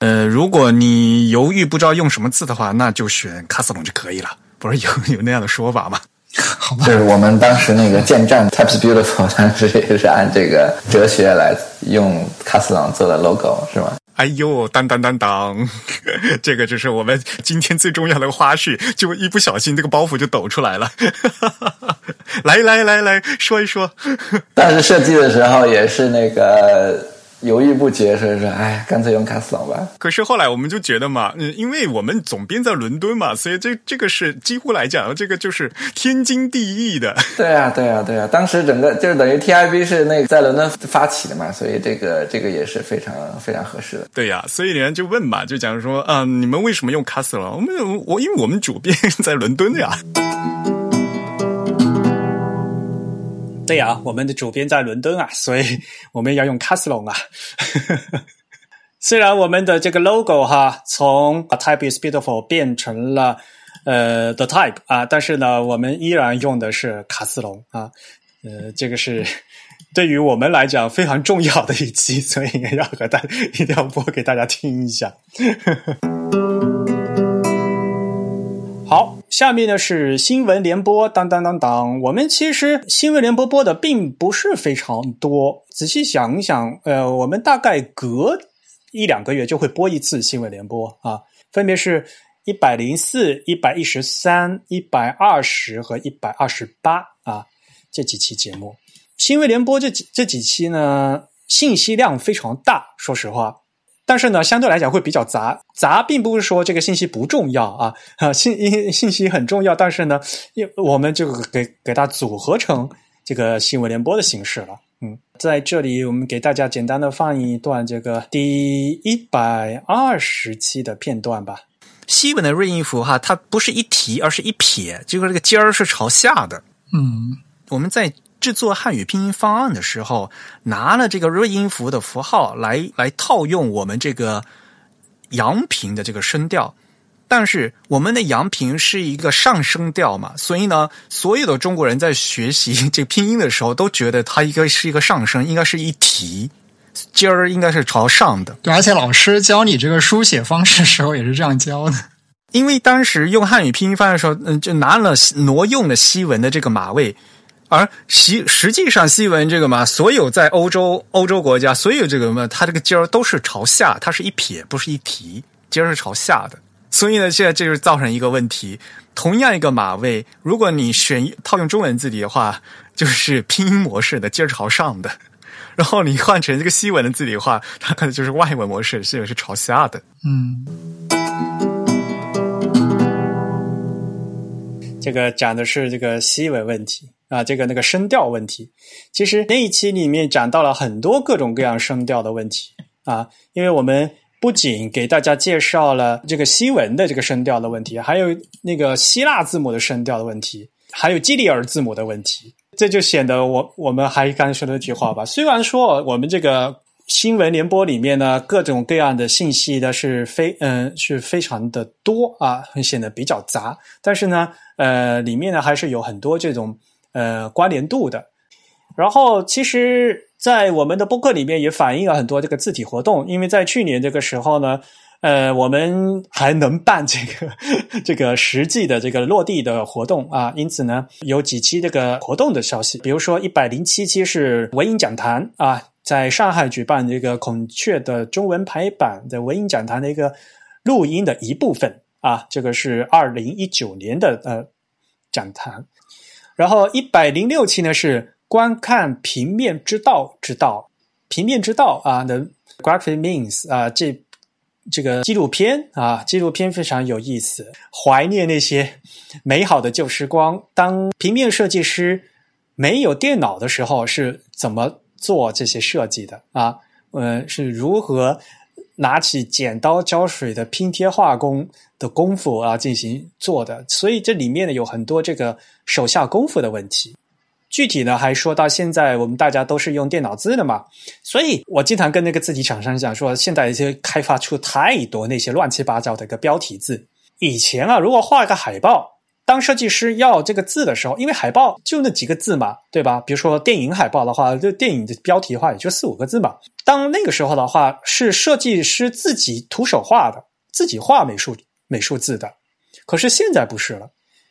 呃，如果你犹豫不知道用什么字的话，那就选卡斯隆就可以了。不是有有那样的说法吗？好吧，就是我们当时那个建站 Types Beautiful 当时也是按这个哲学来用卡斯朗做的 logo，是吗？哎呦，当当当当，这个就是我们今天最重要的花絮，就一不小心这个包袱就抖出来了。来来来来说一说，当时设计的时候也是那个。犹豫不决，所以说，哎，干脆用卡斯隆吧。可是后来我们就觉得嘛，嗯，因为我们总编在伦敦嘛，所以这这个是几乎来讲，这个就是天经地义的。对啊，对啊，对啊。当时整个就是等于 TIB 是那个在伦敦发起的嘛，所以这个这个也是非常非常合适的。对呀，所以人家就问嘛，就讲说啊，你们为什么用卡斯隆？我们我因为我们主编在伦敦呀。对呀，我们的主编在伦敦啊，所以我们要用卡斯隆啊。虽然我们的这个 logo 哈，从 A Type is Beautiful 变成了呃 The Type 啊，但是呢，我们依然用的是卡斯隆啊。呃，这个是 对于我们来讲非常重要的一期，所以要和大一定要播给大家听一下。好，下面呢是新闻联播，当当当当。我们其实新闻联播播的并不是非常多，仔细想一想，呃，我们大概隔一两个月就会播一次新闻联播啊，分别是一百零四、一百一十三、一百二十和一百二十八啊这几期节目。新闻联播这几这几期呢，信息量非常大，说实话。但是呢，相对来讲会比较杂。杂并不是说这个信息不重要啊，啊，信 信息很重要。但是呢，我们就给给它组合成这个新闻联播的形式了。嗯，在这里我们给大家简单的放一段这个第一百二十期的片段吧。西文的瑞音符哈，它不是一提，而是一撇，就是这个尖儿是朝下的。嗯，我们在。制作汉语拼音方案的时候，拿了这个瑞音符的符号来来套用我们这个阳平的这个声调，但是我们的阳平是一个上升调嘛，所以呢，所有的中国人在学习这拼音的时候，都觉得它应该是一个上升，应该是一提尖儿，应该是朝上的。对，而且老师教你这个书写方式的时候也是这样教的，因为当时用汉语拼音方案的时候，嗯，就拿了挪用了西文的这个马位。而实实际上，西文这个嘛，所有在欧洲欧洲国家，所有这个嘛，它这个尖儿都是朝下，它是一撇，不是一提，尖儿是朝下的。所以呢，现在这就是造成一个问题：同样一个马位，如果你选套用中文字体的话，就是拼音模式的尖儿朝上的；然后你换成这个西文的字体的话，它可能就是外文模式，西文是朝下的。嗯，这个讲的是这个西文问题。啊，这个那个声调问题，其实那一期里面讲到了很多各种各样声调的问题啊。因为我们不仅给大家介绍了这个西文的这个声调的问题，还有那个希腊字母的声调的问题，还有基里尔字母的问题。这就显得我我们还刚才说的那句话吧。虽然说我们这个新闻联播里面呢，各种各样的信息呢是非嗯是非常的多啊，显得比较杂，但是呢，呃，里面呢还是有很多这种。呃，关联度的。然后，其实，在我们的播客里面也反映了很多这个字体活动。因为在去年这个时候呢，呃，我们还能办这个 这个实际的这个落地的活动啊，因此呢，有几期这个活动的消息，比如说一百零七期是文音讲坛啊，在上海举办这个孔雀的中文排版的文音讲坛的一个录音的一部分啊，这个是二零一九年的呃讲坛。然后一百零六期呢是观看平面之道之道，平面之道啊的 graphic means 啊这这个纪录片啊纪录片非常有意思，怀念那些美好的旧时光。当平面设计师没有电脑的时候是怎么做这些设计的啊？呃，是如何拿起剪刀胶水的拼贴画工？的功夫啊，进行做的，所以这里面呢有很多这个手下功夫的问题。具体呢，还说到现在，我们大家都是用电脑字的嘛，所以我经常跟那个字体厂商讲说，现在一些开发出太多那些乱七八糟的一个标题字。以前啊，如果画一个海报，当设计师要这个字的时候，因为海报就那几个字嘛，对吧？比如说电影海报的话，就电影的标题的话，也就四五个字嘛。当那个时候的话，是设计师自己徒手画的，自己画美术。美术字的，可是现在不是了。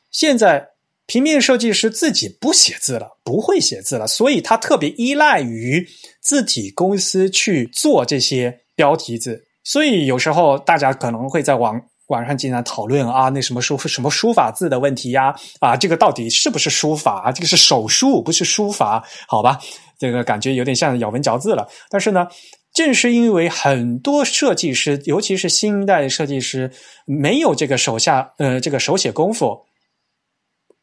现在平面设计师自己不写字了，不会写字了，所以他特别依赖于字体公司去做这些标题字。所以有时候大家可能会在网网上经常讨论啊，那什么书什么书法字的问题呀，啊，这个到底是不是书法？这个是手书，不是书法，好吧？这个感觉有点像咬文嚼字了。但是呢，正是因为很多设计师，尤其是新一代设计师，没有这个手下呃这个手写功夫。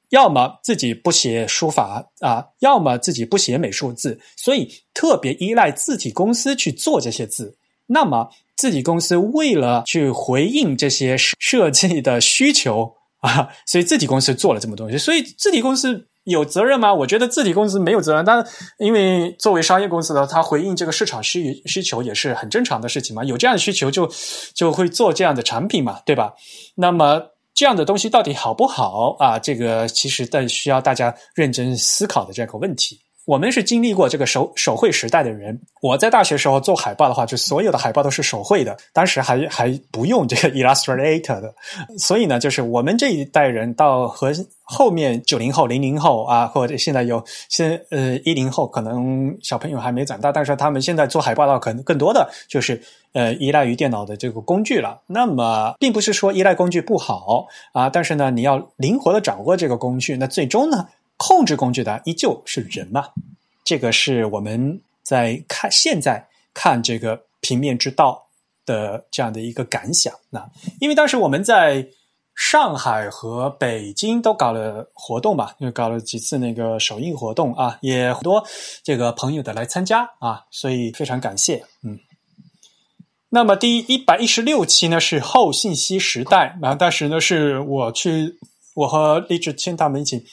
要么自己不写书法啊，要么自己不写美术字，所以特别依赖字体公司去做这些字。那么字体公司为了去回应这些设计的需求 啊，所以字体公司做了这么多东西。所以字体公司有责任吗？我觉得字体公司没有责任。但因为作为商业公司的，它回应这个市场需需求也是很正常的事情嘛。有这样的需求就就会做这样的产品嘛，对吧？那么。这样的东西到底好不好啊？这个其实在需要大家认真思考的这样一个问题。我们是经历过这个手手绘时代的人。我在大学时候做海报的话，就所有的海报都是手绘的，当时还还不用这个 Illustrator 的。所以呢，就是我们这一代人到和后面九零后、零零后啊，或者现在有现呃一零后，可能小朋友还没长大，但是他们现在做海报的话，可能更多的就是呃依赖于电脑的这个工具了。那么，并不是说依赖工具不好啊，但是呢，你要灵活的掌握这个工具，那最终呢？控制工具的依旧是人嘛？这个是我们在看现在看这个平面之道的这样的一个感想。那因为当时我们在上海和北京都搞了活动嘛，因为搞了几次那个首映活动啊，也很多这个朋友的来参加啊，所以非常感谢。嗯，那么第一百一十六期呢是后信息时代，然后当时呢是我去，我和李志清他们一起。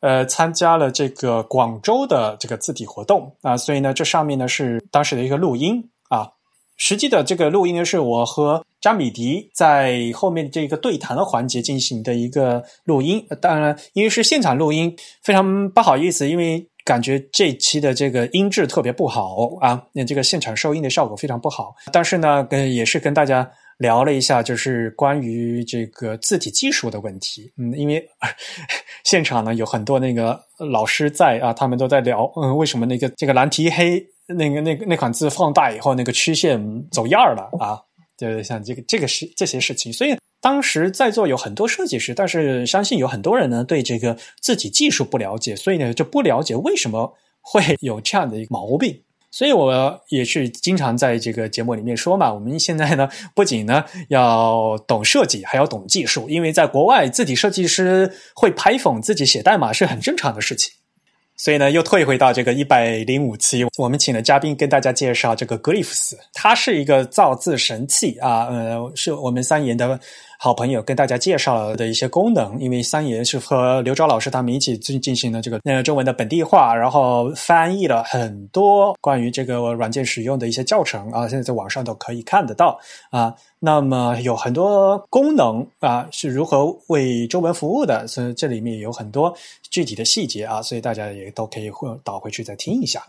呃，参加了这个广州的这个字体活动啊，所以呢，这上面呢是当时的一个录音啊。实际的这个录音呢，是我和张米迪在后面这个对谈的环节进行的一个录音。当然，因为是现场录音，非常不好意思，因为感觉这期的这个音质特别不好啊，那这个现场收音的效果非常不好。但是呢，跟也是跟大家。聊了一下，就是关于这个字体技术的问题。嗯，因为 现场呢有很多那个老师在啊，他们都在聊，嗯，为什么那个这个蓝提黑那个那个那款字放大以后，那个曲线走样了啊？就像这个这个是这些事情。所以当时在座有很多设计师，但是相信有很多人呢对这个字体技术不了解，所以呢就不了解为什么会有这样的一个毛病。所以我也是经常在这个节目里面说嘛，我们现在呢 不仅呢要懂设计，还要懂技术，因为在国外字体设计师会拍讽自己写代码是很正常的事情。所以呢，又退回到这个一百零五期，我们请了嘉宾跟大家介绍这个格里夫斯它是一个造字神器啊，呃，是我们三言的。好朋友跟大家介绍的一些功能，因为三爷是和刘钊老师他们一起进进行了这个呃中文的本地化，然后翻译了很多关于这个软件使用的一些教程啊，现在在网上都可以看得到啊。那么有很多功能啊是如何为中文服务的，所以这里面有很多具体的细节啊，所以大家也都可以回倒回去再听一下。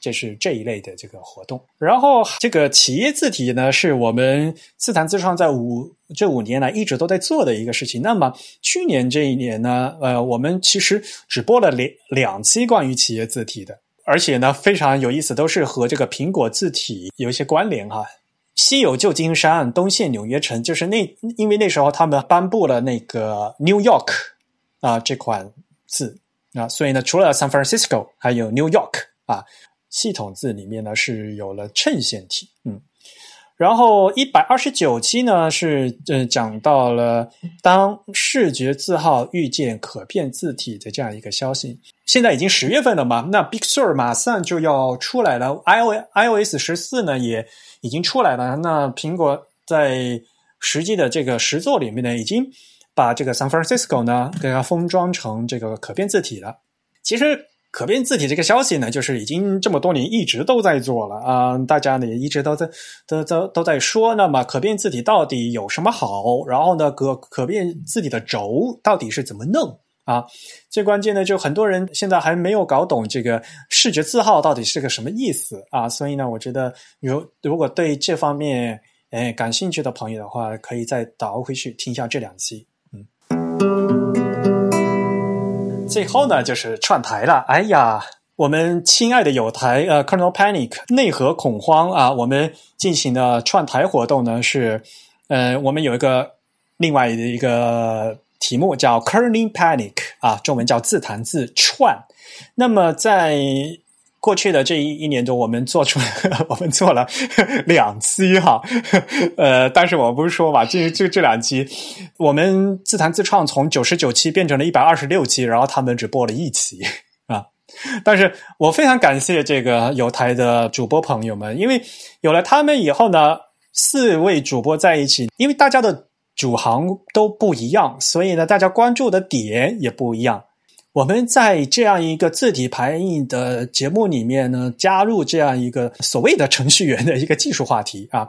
这是这一类的这个活动，然后这个企业字体呢，是我们自弹自创在五这五年来一直都在做的一个事情。那么去年这一年呢，呃，我们其实只播了两两期关于企业字体的，而且呢非常有意思，都是和这个苹果字体有一些关联哈。西有旧金山，东线纽约城，就是那因为那时候他们颁布了那个 New York 啊这款字啊，所以呢除了 San Francisco，还有 New York 啊。系统字里面呢是有了衬线体，嗯，然后一百二十九期呢是呃讲到了当视觉字号遇见可变字体的这样一个消息。现在已经十月份了嘛，那 Big Sur 马上就要出来了，iO iOS 十四呢也已经出来了。那苹果在实际的这个实作里面呢，已经把这个 San Francisco 呢给它封装成这个可变字体了。其实。可变字体这个消息呢，就是已经这么多年一直都在做了啊，大家呢也一直都在都都都在说。那么可变字体到底有什么好？然后呢，可可变字体的轴到底是怎么弄啊？最关键的就很多人现在还没有搞懂这个视觉字号到底是个什么意思啊。所以呢，我觉得如如果对这方面哎感兴趣的朋友的话，可以再倒回去听一下这两期。嗯。最后呢，就是串台了。哎呀，我们亲爱的友台呃，Colonel Panic 内核恐慌啊，我们进行的串台活动呢是，呃，我们有一个另外的一个题目叫 Colonel Panic 啊，中文叫自弹自串。那么在过去的这一一年多，我们做出 我们做了两期哈，呃，但是我不是说吧，这这这两期我们自弹自创从九十九期变成了一百二十六期，然后他们只播了一期 啊。但是我非常感谢这个有台的主播朋友们，因为有了他们以后呢，四位主播在一起，因为大家的主行都不一样，所以呢，大家关注的点也不一样。我们在这样一个字体排印的节目里面呢，加入这样一个所谓的程序员的一个技术话题啊，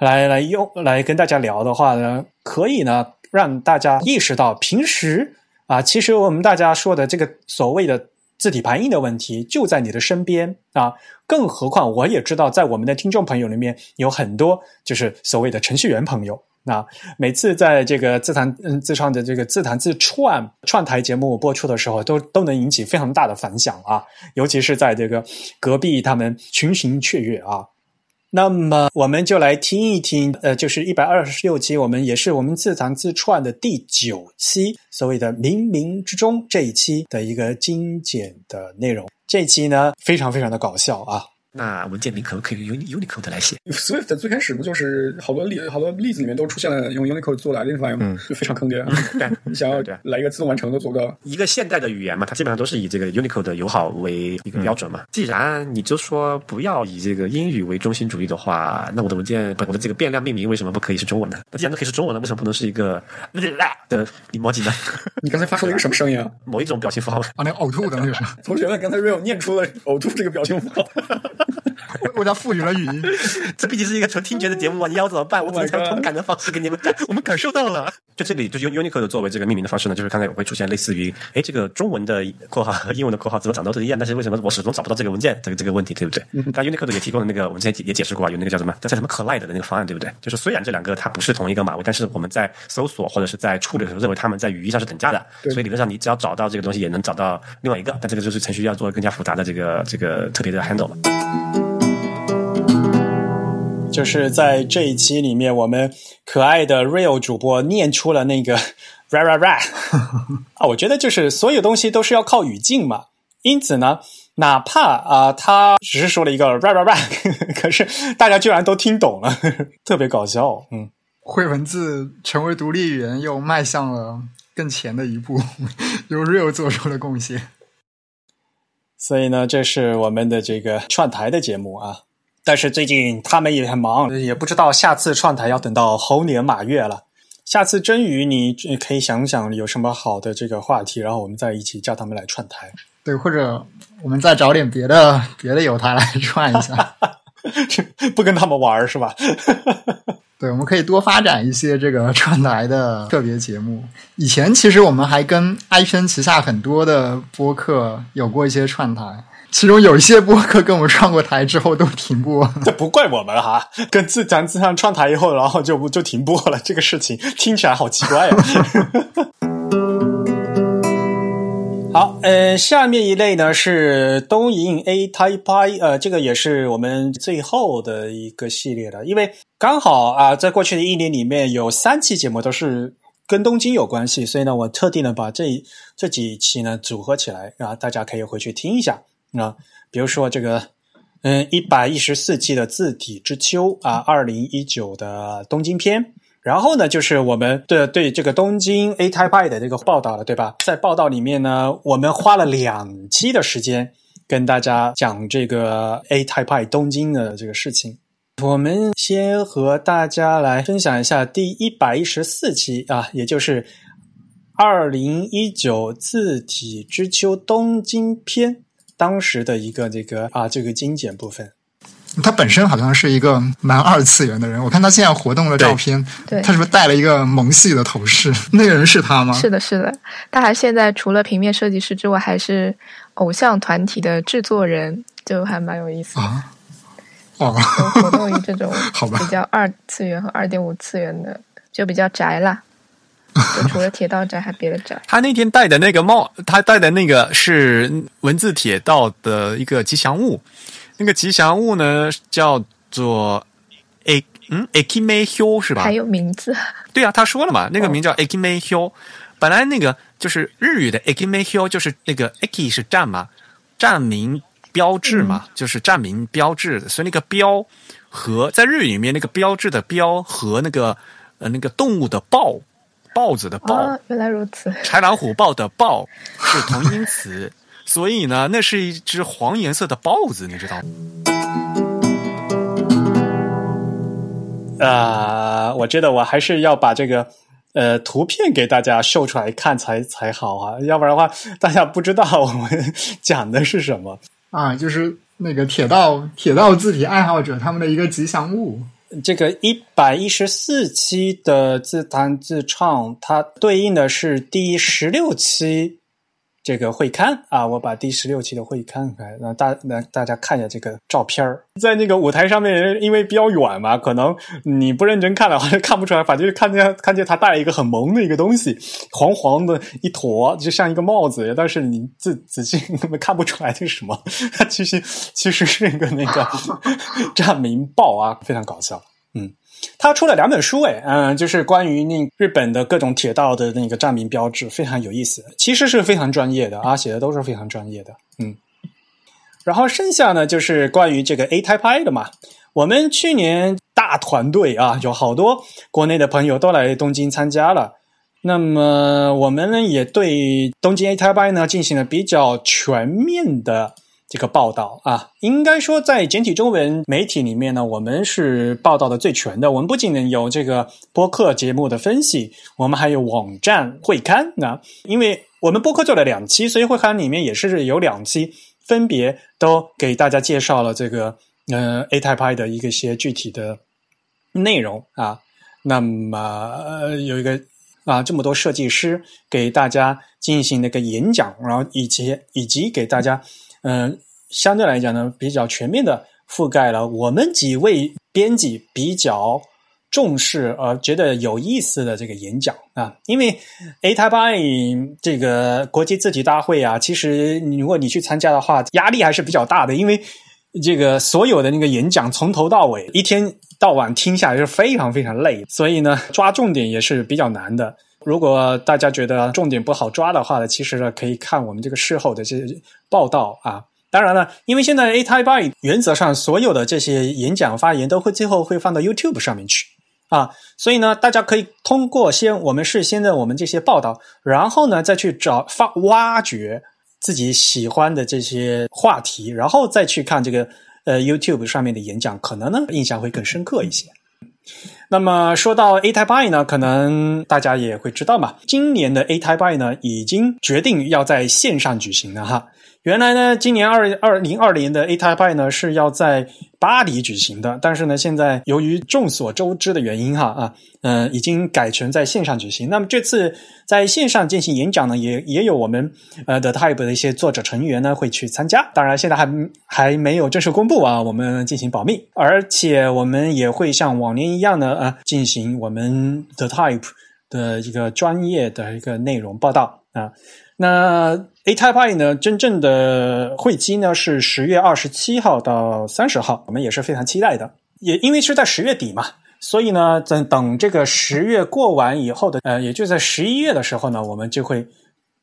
来来用来跟大家聊的话呢，可以呢让大家意识到，平时啊，其实我们大家说的这个所谓的字体排印的问题就在你的身边啊，更何况我也知道，在我们的听众朋友里面有很多就是所谓的程序员朋友。那每次在这个自弹嗯自创的这个自弹自串串台节目播出的时候，都都能引起非常大的反响啊，尤其是在这个隔壁他们群情雀跃啊。那么我们就来听一听，呃，就是一百二十六期，我们也是我们自弹自串的第九期，所谓的冥冥之中这一期的一个精简的内容。这期呢，非常非常的搞笑啊。那文件名可不可以用 Unicode 来写？Swift 最开始不就是好多例好多例子里面都出现了用 Unicode 做 identify 吗？就非常坑爹。对，你想要来一个自动完成都做不到。一个现代的语言嘛，它基本上都是以这个 Unicode 友好为一个标准嘛。既然你就说不要以这个英语为中心主义的话，那我的文件我的这个变量命名为什么不可以是中文呢？那既然都可以是中文了，为什么不能是一个的 emoji 呢？你刚才发出了一个什么声音啊？某一种表情符号啊，那呕吐的那个。同学们刚才 real 念出了呕吐这个表情符号。我叫赋予了语音，这毕竟是一个纯听觉的节目啊！你要怎么办？我只能用同感的方式给你们讲。我们感受到了。就这里，就是用 Unicode 作为这个命名的方式呢，就是刚才会出现类似于，哎，这个中文的括号和英文的括号怎么长都是一样，但是为什么我始终找不到这个文件？这个这个问题，对不对？但 Unicode 也提供了那个，我们之前也解释过啊，有那个叫什么叫什么 Collide 的那个方案，对不对？就是虽然这两个它不是同一个码位，但是我们在搜索或者是在处理的时候，认为它们在语义上是等价的，所以理论上你只要找到这个东西，也能找到另外一个。但这个就是程序要做更加复杂的这个这个特别的 handle 嘛。就是在这一期里面，我们可爱的 Real 主播念出了那个 ra ra ra 啊，我觉得就是所有东西都是要靠语境嘛，因此呢，哪怕啊他只是说了一个 ra ra ra，可是大家居然都听懂了，特别搞笑。嗯，会文字成为独立语言又迈向了更前的一步，由 Real 做出了贡献。所以呢，这是我们的这个串台的节目啊。但是最近他们也很忙，也不知道下次串台要等到猴年马月了。下次真鱼，你可以想想有什么好的这个话题，然后我们再一起叫他们来串台。对，或者我们再找点别的别的友台来串一下，不跟他们玩是吧？对，我们可以多发展一些这个串台的特别节目。以前其实我们还跟 i 圈旗下很多的播客有过一些串台。其中有一些播客跟我们串过台之后都停播，这不怪我们哈。跟自咱自上串台以后，然后就就停播了，这个事情听起来好奇怪。好，呃，下面一类呢是东瀛 A Type 呃，这个也是我们最后的一个系列了，因为刚好啊，在过去的一年里面有三期节目都是跟东京有关系，所以呢，我特地呢把这这几期呢组合起来啊，大家可以回去听一下。啊，比如说这个，嗯，一百一十四期的字体之秋啊，二零一九的东京篇，然后呢，就是我们的对这个东京 A Type I 的这个报道了，对吧？在报道里面呢，我们花了两期的时间跟大家讲这个 A Type I 东京的这个事情。我们先和大家来分享一下第一百一十四期啊，也就是二零一九字体之秋东京篇。当时的一个这个啊，这个精简部分，他本身好像是一个蛮二次元的人。我看他现在活动的照片，对，他是不是戴了一个萌系的头饰？那个人是他吗？是的，是的。他还现在除了平面设计师之外，还是偶像团体的制作人，就还蛮有意思啊。哦，活动于这种 好吧，比较二次元和二点五次元的，就比较宅啦。就除了铁道宅，还别的宅。他那天戴的那个帽，他戴的那个是文字铁道的一个吉祥物，那个吉祥物呢叫做 A 嗯 Akime Hyo 是吧还？有名字，对啊，他说了嘛，那个名叫 Akime Hyo。本来那个就是日语的 Akime Hyo，就是那个 Aki 是站嘛，站名标志嘛，就是站名标志，所以那个标和在日语里面那个标志的标和那个呃那个动物的豹豹子的豹。啊，原来如此。豺狼虎豹的豹是同音词，所以呢，那是一只黄颜色的豹子，你知道吗？啊，我觉得我还是要把这个呃图片给大家秀出来看才才好啊，要不然的话，大家不知道我们讲的是什么。啊，就是那个铁道铁道字体爱好者他们的一个吉祥物。这个一百一十四期的自弹自唱，它对应的是第十六期这个会刊啊。我把第十六期的会刊开，让大让大家看一下这个照片儿在那个舞台上面，因为比较远嘛，可能你不认真看的话就看不出来。反正就看见看见他戴了一个很萌的一个东西，黄黄的一坨，就像一个帽子，但是你仔仔细 根本看不出来这是什么。它 其实其实是一个那个 站名报啊，非常搞笑。嗯，他出了两本书，哎，嗯，就是关于那日本的各种铁道的那个站名标志，非常有意思。其实是非常专业的啊，写的都是非常专业的。嗯，然后剩下呢就是关于这个 A Type I 的嘛。我们去年大团队啊，有好多国内的朋友都来东京参加了。那么我们呢也对东京 A Type I 呢进行了比较全面的这个报道啊，应该说在简体中文媒体里面呢，我们是报道的最全的。我们不仅能有这个播客节目的分析，我们还有网站会刊。那因为我们播客做了两期，所以会刊里面也是有两期分别都给大家介绍了这个呃 A Type I 的一个些具体的内容啊。那么、呃、有一个啊这么多设计师给大家进行那个演讲，然后以及以及给大家。嗯，相对来讲呢，比较全面的覆盖了我们几位编辑比较重视呃觉得有意思的这个演讲啊，因为 A Type I 这个国际字体大会啊，其实如果你去参加的话，压力还是比较大的，因为这个所有的那个演讲从头到尾一天到晚听下来是非常非常累，所以呢抓重点也是比较难的。如果大家觉得重点不好抓的话呢，其实呢可以看我们这个事后的这些报道啊。当然了，因为现在 A Type I 原则上所有的这些演讲发言都会最后会放到 YouTube 上面去啊，所以呢，大家可以通过先我们事先的我们这些报道，然后呢再去找发挖掘自己喜欢的这些话题，然后再去看这个呃 YouTube 上面的演讲，可能呢印象会更深刻一些。那么说到 A Type I 呢，可能大家也会知道嘛，今年的 A Type I 呢已经决定要在线上举行了哈。原来呢，今年二二零二年的 A Type 呢是要在巴黎举行的，但是呢，现在由于众所周知的原因哈啊，嗯、已经改成在线上举行。那么这次在线上进行演讲呢，也也有我们呃 The Type 的一些作者成员呢会去参加，当然现在还还没有正式公布啊，我们进行保密，而且我们也会像往年一样呢啊，进行我们 The Type 的一个专业的一个内容报道啊。那 A Type I 呢，真正的会期呢是十月二十七号到三十号，我们也是非常期待的。也因为是在十月底嘛，所以呢，等等这个十月过完以后的，呃，也就在十一月的时候呢，我们就会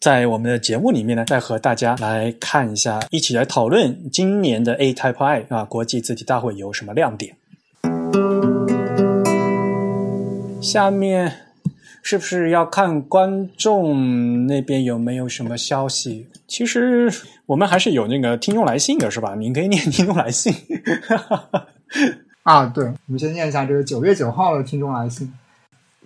在我们的节目里面呢，再和大家来看一下，一起来讨论今年的 A Type I 啊国际字体大会有什么亮点。下面。是不是要看观众那边有没有什么消息？其实我们还是有那个听众来信的，是吧？您可以念听众来信。啊，对，我们先念一下这个九月九号的听众来信。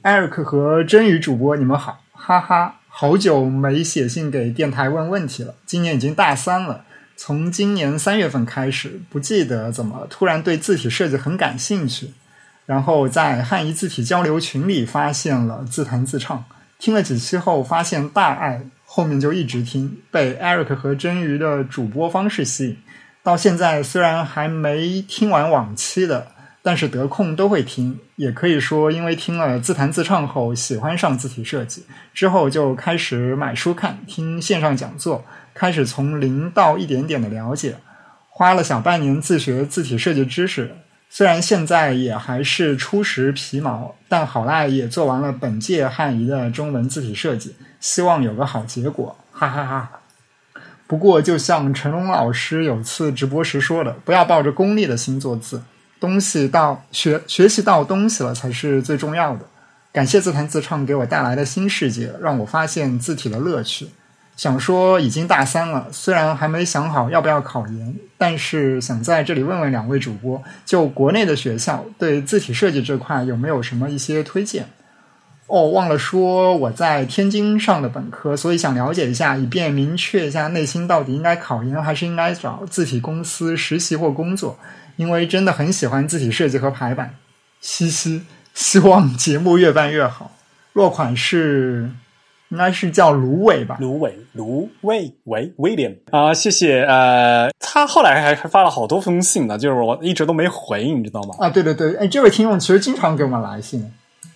Eric 和真宇主播，你们好，哈哈，好久没写信给电台问问题了。今年已经大三了，从今年三月份开始，不记得怎么突然对字体设计很感兴趣。然后在汉仪字体交流群里发现了自弹自唱，听了几期后发现大爱，后面就一直听，被 Eric 和真鱼的主播方式吸引。到现在虽然还没听完往期的，但是得空都会听。也可以说，因为听了自弹自唱后，喜欢上字体设计，之后就开始买书看，听线上讲座，开始从零到一点点的了解，花了小半年自学字体设计知识。虽然现在也还是初识皮毛，但好赖也做完了本届汉仪的中文字体设计，希望有个好结果，哈哈哈。不过，就像成龙老师有次直播时说的，不要抱着功利的心做字，东西到学学习到东西了才是最重要的。感谢自弹自唱给我带来的新世界，让我发现字体的乐趣。想说已经大三了，虽然还没想好要不要考研，但是想在这里问问两位主播，就国内的学校对字体设计这块有没有什么一些推荐？哦，忘了说我在天津上的本科，所以想了解一下，以便明确一下内心到底应该考研还是应该找字体公司实习或工作。因为真的很喜欢字体设计和排版，嘻嘻，希望节目越办越好。落款是。应该是叫芦苇吧，芦苇，芦苇，喂，William 啊，谢谢。呃，他后来还还发了好多封信呢，就是我一直都没回，你知道吗？啊，对对对，哎，这位听众其实经常给我们来信。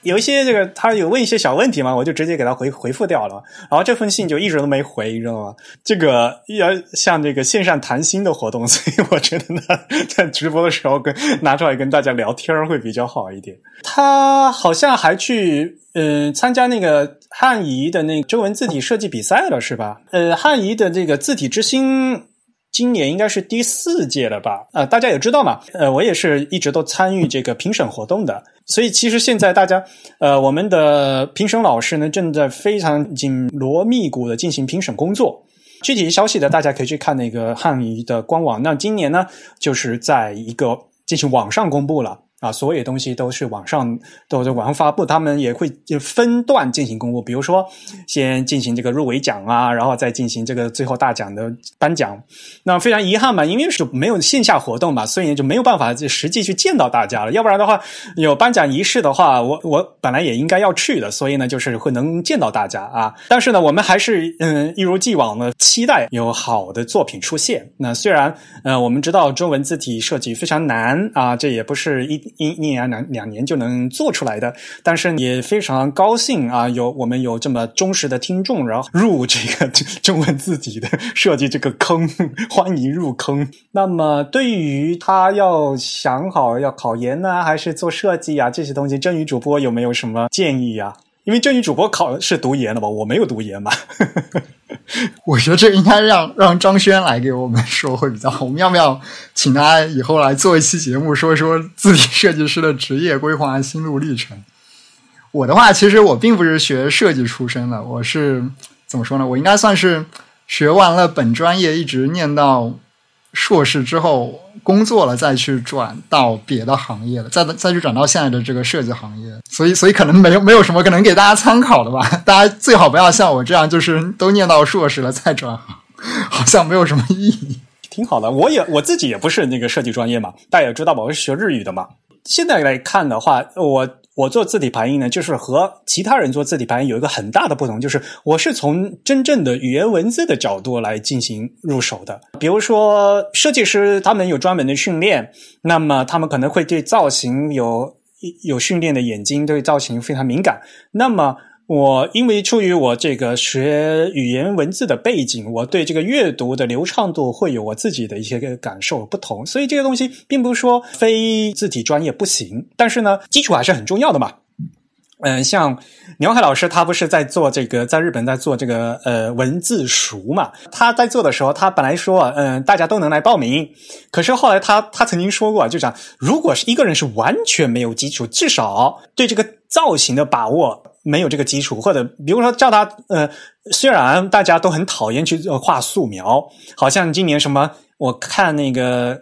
有一些这个他有问一些小问题嘛，我就直接给他回回复掉了。然后这封信就一直都没回，你知道吗？这个要像这个线上谈心的活动，所以我觉得呢，在直播的时候跟拿出来跟大家聊天会比较好一点。他好像还去嗯参加那个汉仪的那个中文字体设计比赛了，是吧？呃，汉仪的这个字体之星。今年应该是第四届了吧？呃，大家也知道嘛，呃，我也是一直都参与这个评审活动的，所以其实现在大家，呃，我们的评审老师呢正在非常紧锣密鼓的进行评审工作。具体消息的大家可以去看那个汉语的官网。那今年呢，就是在一个进行网上公布了。啊，所有东西都是网上都在网上发布，他们也会分段进行公布。比如说，先进行这个入围奖啊，然后再进行这个最后大奖的颁奖。那非常遗憾嘛，因为是没有线下活动嘛，所以就没有办法就实际去见到大家了。要不然的话，有颁奖仪式的话，我我本来也应该要去的，所以呢，就是会能见到大家啊。但是呢，我们还是嗯一如既往的期待有好的作品出现。那虽然呃，我们知道中文字体设计非常难啊，这也不是一。一年两两年就能做出来的，但是也非常高兴啊！有我们有这么忠实的听众，然后入这个中文字体的设计这个坑，欢迎入坑。那么对于他要想好要考研呢，还是做设计啊这些东西，真宇主播有没有什么建议呀？因为这女主播考是读研的吧？我没有读研嘛。我觉得这应该让让张轩来给我们说会比较好。我们要不要请他以后来做一期节目，说一说自己设计师的职业规划、心路历程？我的话，其实我并不是学设计出身的，我是怎么说呢？我应该算是学完了本专业，一直念到。硕士之后工作了，再去转到别的行业了，再再去转到现在的这个设计行业，所以所以可能没有没有什么可能给大家参考的吧。大家最好不要像我这样，就是都念到硕士了再转行，好像没有什么意义。挺好的，我也我自己也不是那个设计专业嘛，大家也知道吧，我是学日语的嘛。现在来看的话，我。我做字体排印呢，就是和其他人做字体排印有一个很大的不同，就是我是从真正的语言文字的角度来进行入手的。比如说，设计师他们有专门的训练，那么他们可能会对造型有有训练的眼睛，对造型非常敏感。那么我因为出于我这个学语言文字的背景，我对这个阅读的流畅度会有我自己的一些个感受不同，所以这个东西并不是说非字体专业不行，但是呢，基础还是很重要的嘛。嗯，像牛海老师，他不是在做这个，在日本在做这个呃文字熟嘛？他在做的时候，他本来说，嗯，大家都能来报名，可是后来他他曾经说过，就讲如果是一个人是完全没有基础，至少对这个造型的把握。没有这个基础，或者比如说叫他，呃，虽然大家都很讨厌去画素描，好像今年什么，我看那个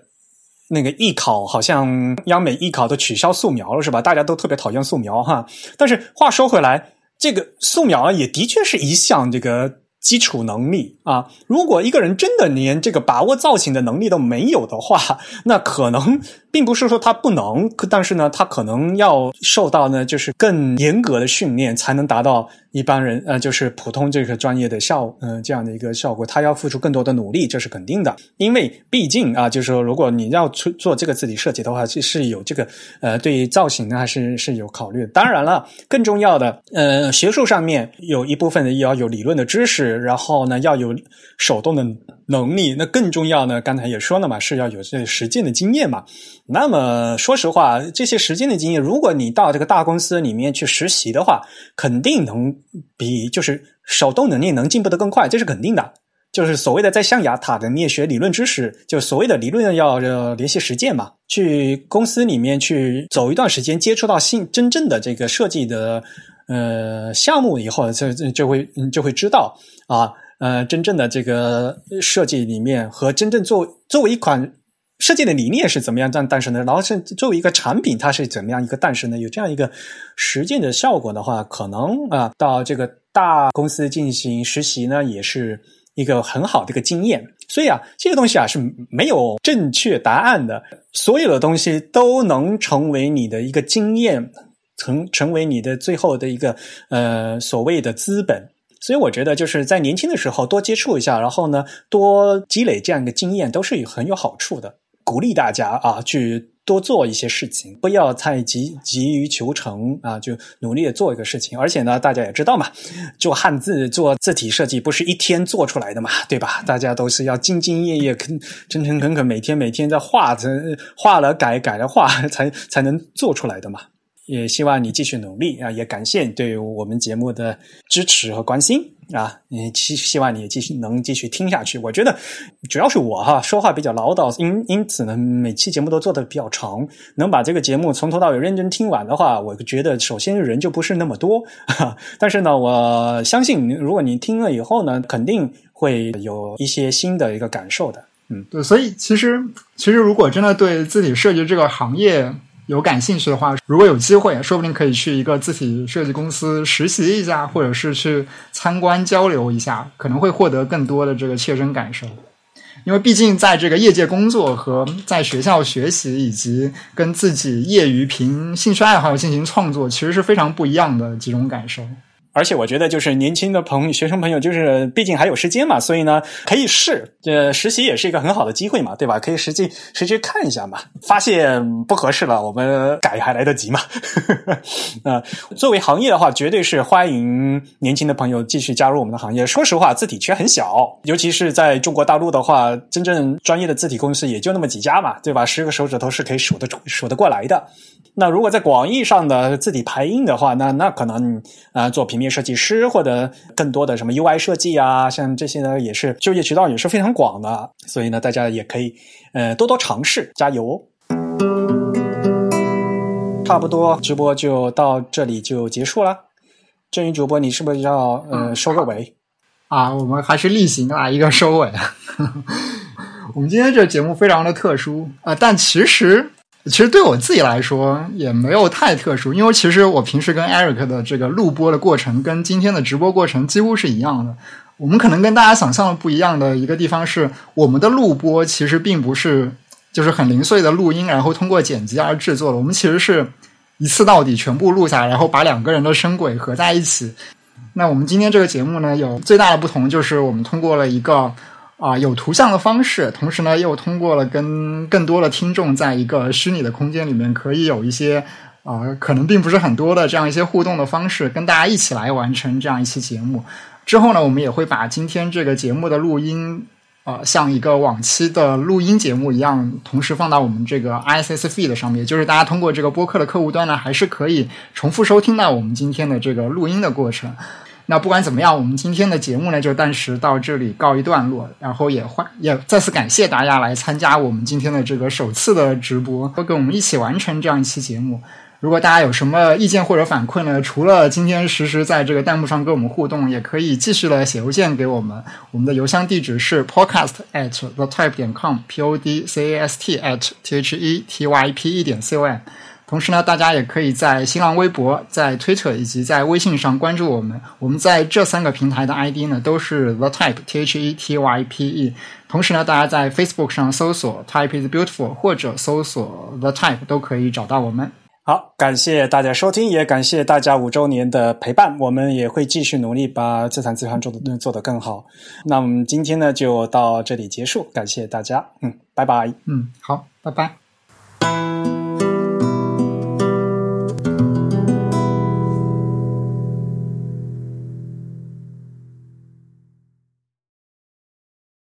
那个艺考，好像央美艺考都取消素描了，是吧？大家都特别讨厌素描哈。但是话说回来，这个素描也的确是一项这个。基础能力啊，如果一个人真的连这个把握造型的能力都没有的话，那可能并不是说他不能，但是呢，他可能要受到呢就是更严格的训练，才能达到一般人呃，就是普通这个专业的效，呃，这样的一个效果，他要付出更多的努力，这是肯定的。因为毕竟啊，就是说，如果你要出做这个字体设计的话，是有这个呃，对造型呢，还是是有考虑。当然了，更重要的，呃，学术上面有一部分的要有理论的知识，然后呢，要有手动的能力。那更重要呢，刚才也说了嘛，是要有这实践的经验嘛。那么说实话，这些实践的经验，如果你到这个大公司里面去实习的话，肯定能。比就是手动能力能进步的更快，这是肯定的。就是所谓的在象牙塔的你也学理论知识，就所谓的理论要联系实践嘛。去公司里面去走一段时间，接触到新真正的这个设计的呃项目以后，就就会就会知道啊呃真正的这个设计里面和真正作作为一款。设计的理念是怎么样诞诞生的？然后是作为一个产品，它是怎么样一个诞生的？有这样一个实践的效果的话，可能啊，到这个大公司进行实习呢，也是一个很好的一个经验。所以啊，这个东西啊是没有正确答案的，所有的东西都能成为你的一个经验，成成为你的最后的一个呃所谓的资本。所以我觉得就是在年轻的时候多接触一下，然后呢多积累这样一个经验，都是很有好处的。鼓励大家啊，去多做一些事情，不要太急急于求成啊，就努力的做一个事情。而且呢，大家也知道嘛，做汉字、做字体设计不是一天做出来的嘛，对吧？大家都是要兢兢业业、肯诚诚恳恳，每天每天在画着、画了改，改了画，才才能做出来的嘛。也希望你继续努力啊！也感谢对我们节目的支持和关心啊！也希希望你继续能继续听下去。我觉得主要是我哈说话比较唠叨，因因此呢，每期节目都做的比较长。能把这个节目从头到尾认真听完的话，我觉得首先人就不是那么多。但是呢，我相信如果你听了以后呢，肯定会有一些新的一个感受的。嗯，对，所以其实其实如果真的对字体设计这个行业，有感兴趣的话，如果有机会，说不定可以去一个字体设计公司实习一下，或者是去参观交流一下，可能会获得更多的这个切身感受。因为毕竟在这个业界工作和在学校学习，以及跟自己业余凭兴趣爱好进行创作，其实是非常不一样的几种感受。而且我觉得，就是年轻的朋、学生朋友，就是毕竟还有时间嘛，所以呢，可以试。呃，实习也是一个很好的机会嘛，对吧？可以实际实际看一下嘛，发现不合适了，我们改还来得及嘛。呃，作为行业的话，绝对是欢迎年轻的朋友继续加入我们的行业。说实话，字体圈很小，尤其是在中国大陆的话，真正专业的字体公司也就那么几家嘛，对吧？十个手指头是可以数得数得过来的。那如果在广义上的字体排印的话，那那可能啊，做平面设计师或者更多的什么 UI 设计啊，像这些呢，也是就业渠道也是非常广的。所以呢，大家也可以呃多多尝试，加油！差不多直播就到这里就结束了。正宇主播，你是不是要呃收个尾？啊，我们还是例行啊一个收尾。我们今天这节目非常的特殊啊，但其实。其实对我自己来说也没有太特殊，因为其实我平时跟 Eric 的这个录播的过程跟今天的直播过程几乎是一样的。我们可能跟大家想象的不一样的一个地方是，我们的录播其实并不是就是很零碎的录音，然后通过剪辑而制作的。我们其实是一次到底全部录下来，然后把两个人的声轨合在一起。那我们今天这个节目呢，有最大的不同就是我们通过了一个。啊，有图像的方式，同时呢，又通过了跟更多的听众在一个虚拟的空间里面，可以有一些啊，可能并不是很多的这样一些互动的方式，跟大家一起来完成这样一期节目。之后呢，我们也会把今天这个节目的录音啊，像一个往期的录音节目一样，同时放到我们这个 ISS feed 上面，就是大家通过这个播客的客户端呢，还是可以重复收听到我们今天的这个录音的过程。那不管怎么样，我们今天的节目呢就暂时到这里告一段落，然后也欢也再次感谢大家来参加我们今天的这个首次的直播，都跟我们一起完成这样一期节目。如果大家有什么意见或者反馈呢，除了今天实时在这个弹幕上跟我们互动，也可以继续的写邮件给我们。我们的邮箱地址是 podcast at the type 点 com，p o d c a s t at t h e t y p e 点 c o m。同时呢，大家也可以在新浪微博、在 Twitter 以及在微信上关注我们。我们在这三个平台的 ID 呢都是 The Type T H E T Y P E。同时呢，大家在 Facebook 上搜索 Type is Beautiful 或者搜索 The Type 都可以找到我们。好，感谢大家收听，也感谢大家五周年的陪伴。我们也会继续努力把自弹自唱做的做得更好。那我们今天呢就到这里结束，感谢大家，嗯，拜拜。嗯，好，拜拜。